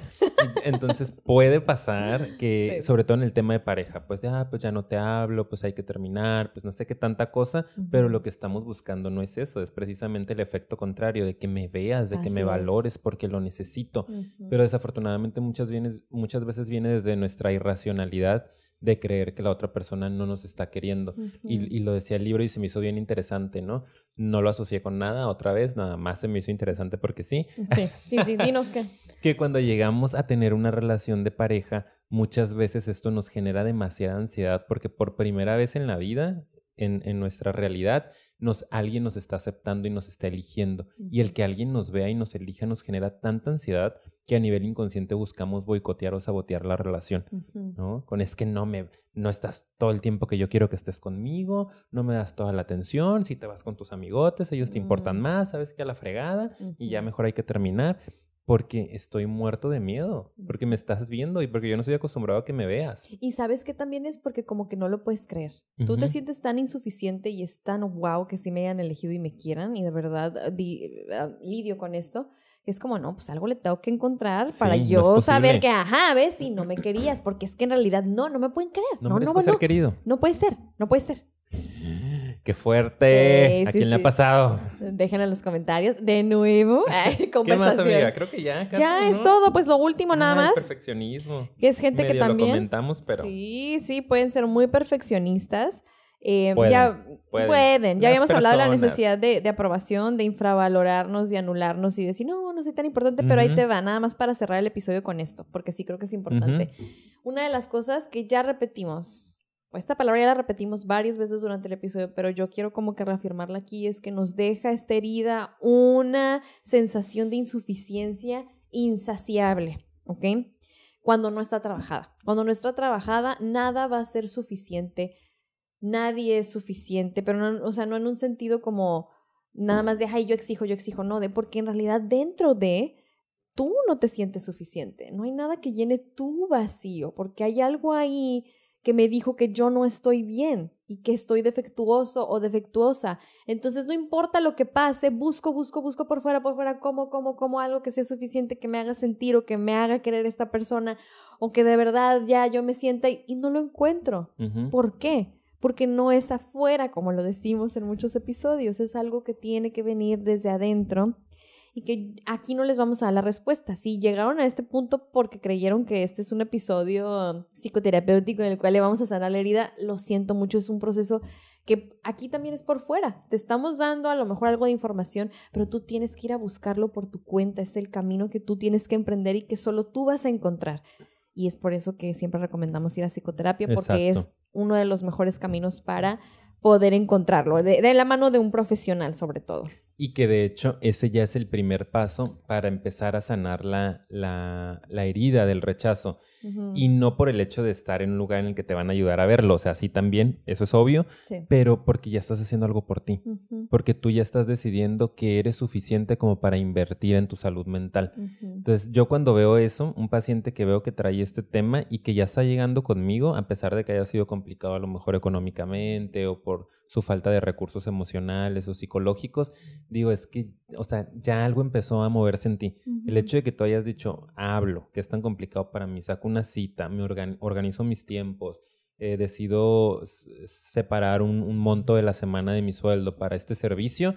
Speaker 2: Entonces puede pasar que, (laughs)
Speaker 1: Sí.
Speaker 2: sobre todo en el tema de pareja, pues de, ah, pues ya no te hablo, pues hay que terminar, pues no sé qué tanta cosa, pero lo que estamos buscando no es eso, es precisamente el efecto contrario, de que me veas, de que
Speaker 1: Así
Speaker 2: me
Speaker 1: es.
Speaker 2: valores porque lo necesito.
Speaker 1: Ujú.
Speaker 2: Pero desafortunadamente muchas, vienes- muchas veces viene desde nuestra irracionalidad de creer que la otra persona no nos está queriendo.
Speaker 1: Ujú.
Speaker 2: Y, y lo decía el libro y se me hizo bien interesante, ¿no? No lo asocié con nada otra vez, nada más se me hizo interesante porque sí,
Speaker 1: Sí, sí, sí, (laughs) dinos qué.
Speaker 2: que cuando llegamos a tener una relación de pareja, muchas veces esto nos genera demasiada ansiedad porque por primera vez en la vida, en, en nuestra realidad, nos, alguien nos está aceptando y nos está eligiendo. Y el que alguien nos vea y nos elija nos genera tanta ansiedad que a nivel inconsciente buscamos boicotear o sabotear la relación. ¿no? Con es que no me no estás todo el tiempo que yo quiero que estés conmigo, no me das toda la atención, si te vas con tus amigotes, ellos te importan
Speaker 1: Mm.
Speaker 2: más, sabes que a la fregada y ya mejor hay que terminar porque estoy muerto de miedo, porque me estás viendo y porque yo no estoy acostumbrado a que me veas.
Speaker 1: Y sabes que también es porque como que no lo puedes creer. Tú te sientes tan insuficiente y es tan wow que sí me hayan elegido y me quieran y de verdad ah, di- ah, lidio con esto. Es como, no, pues algo le tengo que encontrar para
Speaker 2: no
Speaker 1: yo saber que, ajá, ves, si no me querías, porque es que en realidad no, no me pueden creer.
Speaker 2: No,
Speaker 1: No, no,
Speaker 2: ser
Speaker 1: no,
Speaker 2: querido.
Speaker 1: no puede ser, no puede ser. (laughs)
Speaker 2: ¡Qué fuerte!
Speaker 1: Sí,
Speaker 2: ¿A
Speaker 1: sí,
Speaker 2: quién le
Speaker 1: sí.
Speaker 2: ha pasado?
Speaker 1: Dejen en los comentarios de nuevo. (laughs) Ay,
Speaker 2: ¿Qué más,
Speaker 1: conversación.
Speaker 2: Creo que ya. casi,
Speaker 1: ya es todo, pues lo último nada
Speaker 2: Ay,
Speaker 1: más.
Speaker 2: perfeccionismo.
Speaker 1: Que es gente que
Speaker 2: Medio lo
Speaker 1: también.
Speaker 2: comentamos, pero
Speaker 1: Sí, sí, pueden ser muy perfeccionistas. Eh,
Speaker 2: Pueden,
Speaker 1: ya
Speaker 2: pueden.
Speaker 1: pueden. Ya
Speaker 2: Las
Speaker 1: habíamos hablado de la necesidad de, de aprobación, de infravalorarnos, de anularnos y decir, no, no soy tan importante, pero ahí te va, nada más para cerrar el episodio con esto, porque sí creo que es importante. Una de las cosas que ya repetimos, esta palabra ya la repetimos varias veces durante el episodio, pero yo quiero como que reafirmarla aquí, es que nos deja esta herida una sensación de insuficiencia insaciable, ¿ok? Cuando no está trabajada. Cuando no está trabajada, nada va a ser suficiente. Nadie es suficiente, pero no, o sea, no en un sentido como nada más de, ay, yo exijo, yo exijo, no, de porque en realidad dentro de tú no te sientes suficiente. No hay nada que llene tu vacío, porque hay algo ahí que me dijo que yo no estoy bien y que estoy defectuoso o defectuosa. Entonces no importa lo que pase, busco, busco, busco por fuera, por fuera, como, como, como algo que sea suficiente, que me haga sentir o que me haga querer esta persona o que de verdad ya yo me sienta y, y no lo encuentro. ¿Por qué? Porque no es afuera, como lo decimos en muchos episodios, es algo que tiene que venir desde adentro y que aquí no les vamos a dar la respuesta. Si llegaron a este punto porque creyeron que este es un episodio psicoterapéutico en el cual le vamos a sanar la herida, lo siento mucho, es un proceso que aquí también es por fuera. Te estamos dando a lo mejor algo de información, pero tú tienes que ir a buscarlo por tu cuenta, es el camino que tú tienes que emprender y que solo tú vas a encontrar. Y es por eso que siempre recomendamos ir a psicoterapia, porque es uno de los mejores caminos para poder encontrarlo, de, de la mano de un profesional sobre todo.
Speaker 2: Y que de hecho ese ya es el primer paso para empezar a sanar la, la, la herida del rechazo. Y no por el hecho de estar en un lugar en el que te van a ayudar a verlo, o sea, sí también, eso es obvio, pero porque ya estás haciendo algo por ti, porque tú ya estás decidiendo que eres suficiente como para invertir en tu salud mental. Entonces, yo cuando veo eso, un paciente que veo que trae este tema y que ya está llegando conmigo, a pesar de que haya sido complicado a lo mejor económicamente o por su falta de recursos emocionales o psicológicos, digo, es que, o sea, ya algo empezó a moverse en ti. El hecho de que tú hayas dicho, hablo, que es tan complicado para mí, saco una cita, me organizo mis tiempos, eh, decido separar un, monto de la semana de mi sueldo para este servicio,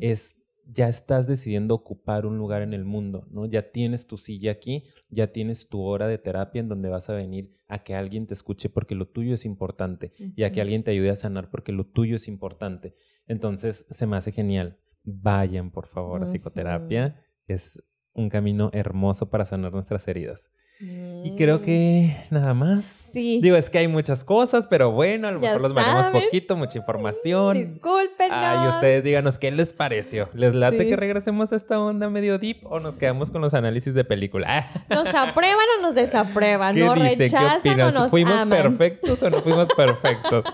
Speaker 2: es ya estás decidiendo ocupar un lugar en el mundo, ¿no? Ya tienes tu silla aquí, ya tienes tu hora de terapia en donde vas a venir a que alguien te escuche porque lo tuyo es importante y a que alguien te ayude a sanar porque lo tuyo es importante. Entonces, se me hace genial. Vayan, por favor, a psicoterapia. Es un camino hermoso para sanar nuestras heridas. Y creo que nada más.
Speaker 1: Sí.
Speaker 2: Digo, es que hay muchas cosas, pero bueno, a lo mejor los manejamos poquito, mucha información.
Speaker 1: Disculpen.
Speaker 2: Ay, ustedes díganos qué les pareció. ¿Les late que regresemos a esta onda medio deep o nos quedamos con los análisis de película? (laughs)
Speaker 1: ¿Nos aprueban o nos desaprueban? ¿Nos rechazan o nos
Speaker 2: ¿Fuimos (laughs) perfectos o no fuimos perfectos?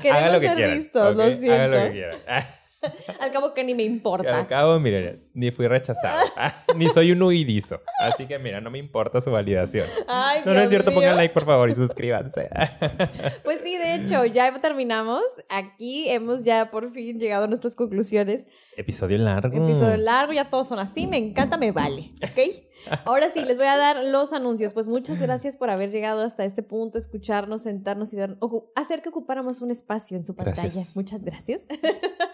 Speaker 1: Queremos ser vistos, lo siento. (laughs) (laughs) Al cabo que ni me importa.
Speaker 2: Al cabo, mira, ni fui rechazado. (laughs) Ah, ni soy un huidizo. Así que mira, no me importa su validación.
Speaker 1: Ay,
Speaker 2: no, no es cierto, pongan like por favor y suscríbanse. (laughs)
Speaker 1: Pues sí, de hecho, ya terminamos. Aquí hemos ya por fin llegado a nuestras conclusiones.
Speaker 2: Episodio largo.
Speaker 1: Episodio largo, ya todos son así. Me encanta, me vale. ¿Ok? Ahora sí, les voy a dar los anuncios. Pues muchas gracias por haber llegado hasta este punto, escucharnos, sentarnos y dar, hacer que ocupáramos un espacio en su pantalla. Muchas gracias.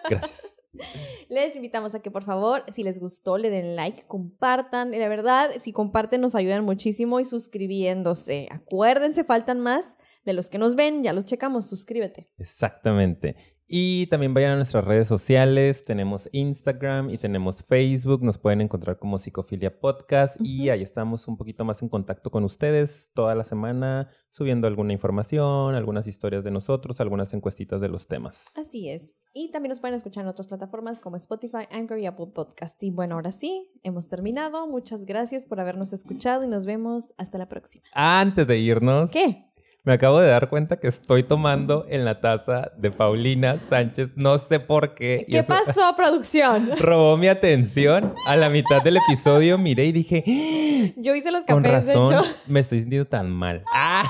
Speaker 2: Gracias. (laughs)
Speaker 1: Les invitamos a que por favor, si les gustó, le den like, compartan. La verdad, si comparten nos ayudan muchísimo y suscribiéndose. Acuérdense, faltan más de los que nos ven, ya los checamos, suscríbete.
Speaker 2: Exactamente. Y también vayan a nuestras redes sociales, tenemos Instagram y tenemos Facebook, nos pueden encontrar como Psicofilia Podcast y ahí estamos un poquito más en contacto con ustedes toda la semana, subiendo alguna información, algunas historias de nosotros, algunas encuestitas de los temas.
Speaker 1: Así es. Y también nos pueden escuchar en otras plataformas como Spotify, Anchor y Apple Podcast. Y bueno, ahora sí, hemos terminado. Muchas gracias por habernos escuchado y nos vemos hasta la próxima.
Speaker 2: Antes de irnos.
Speaker 1: ¿Qué?
Speaker 2: Me acabo de dar cuenta que estoy tomando en la taza de Paulina Sánchez. No sé por qué.
Speaker 1: ¿Qué pasó, (laughs) producción?
Speaker 2: Robó mi atención. A la mitad del episodio miré y dije...
Speaker 1: ¡Ah! Yo hice los cafés, de hecho.
Speaker 2: Me estoy sintiendo tan mal. ¡Ah!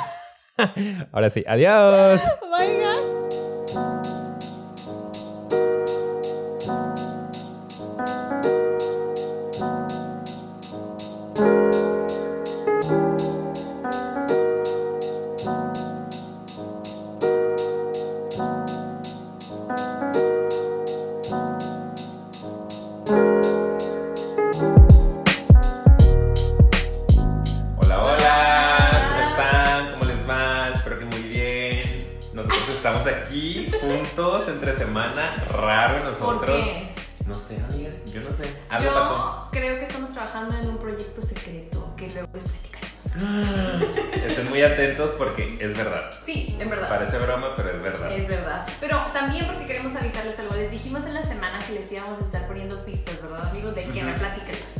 Speaker 2: (laughs) Ahora sí, adiós. (laughs)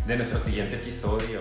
Speaker 2: de nuestro siguiente episodio.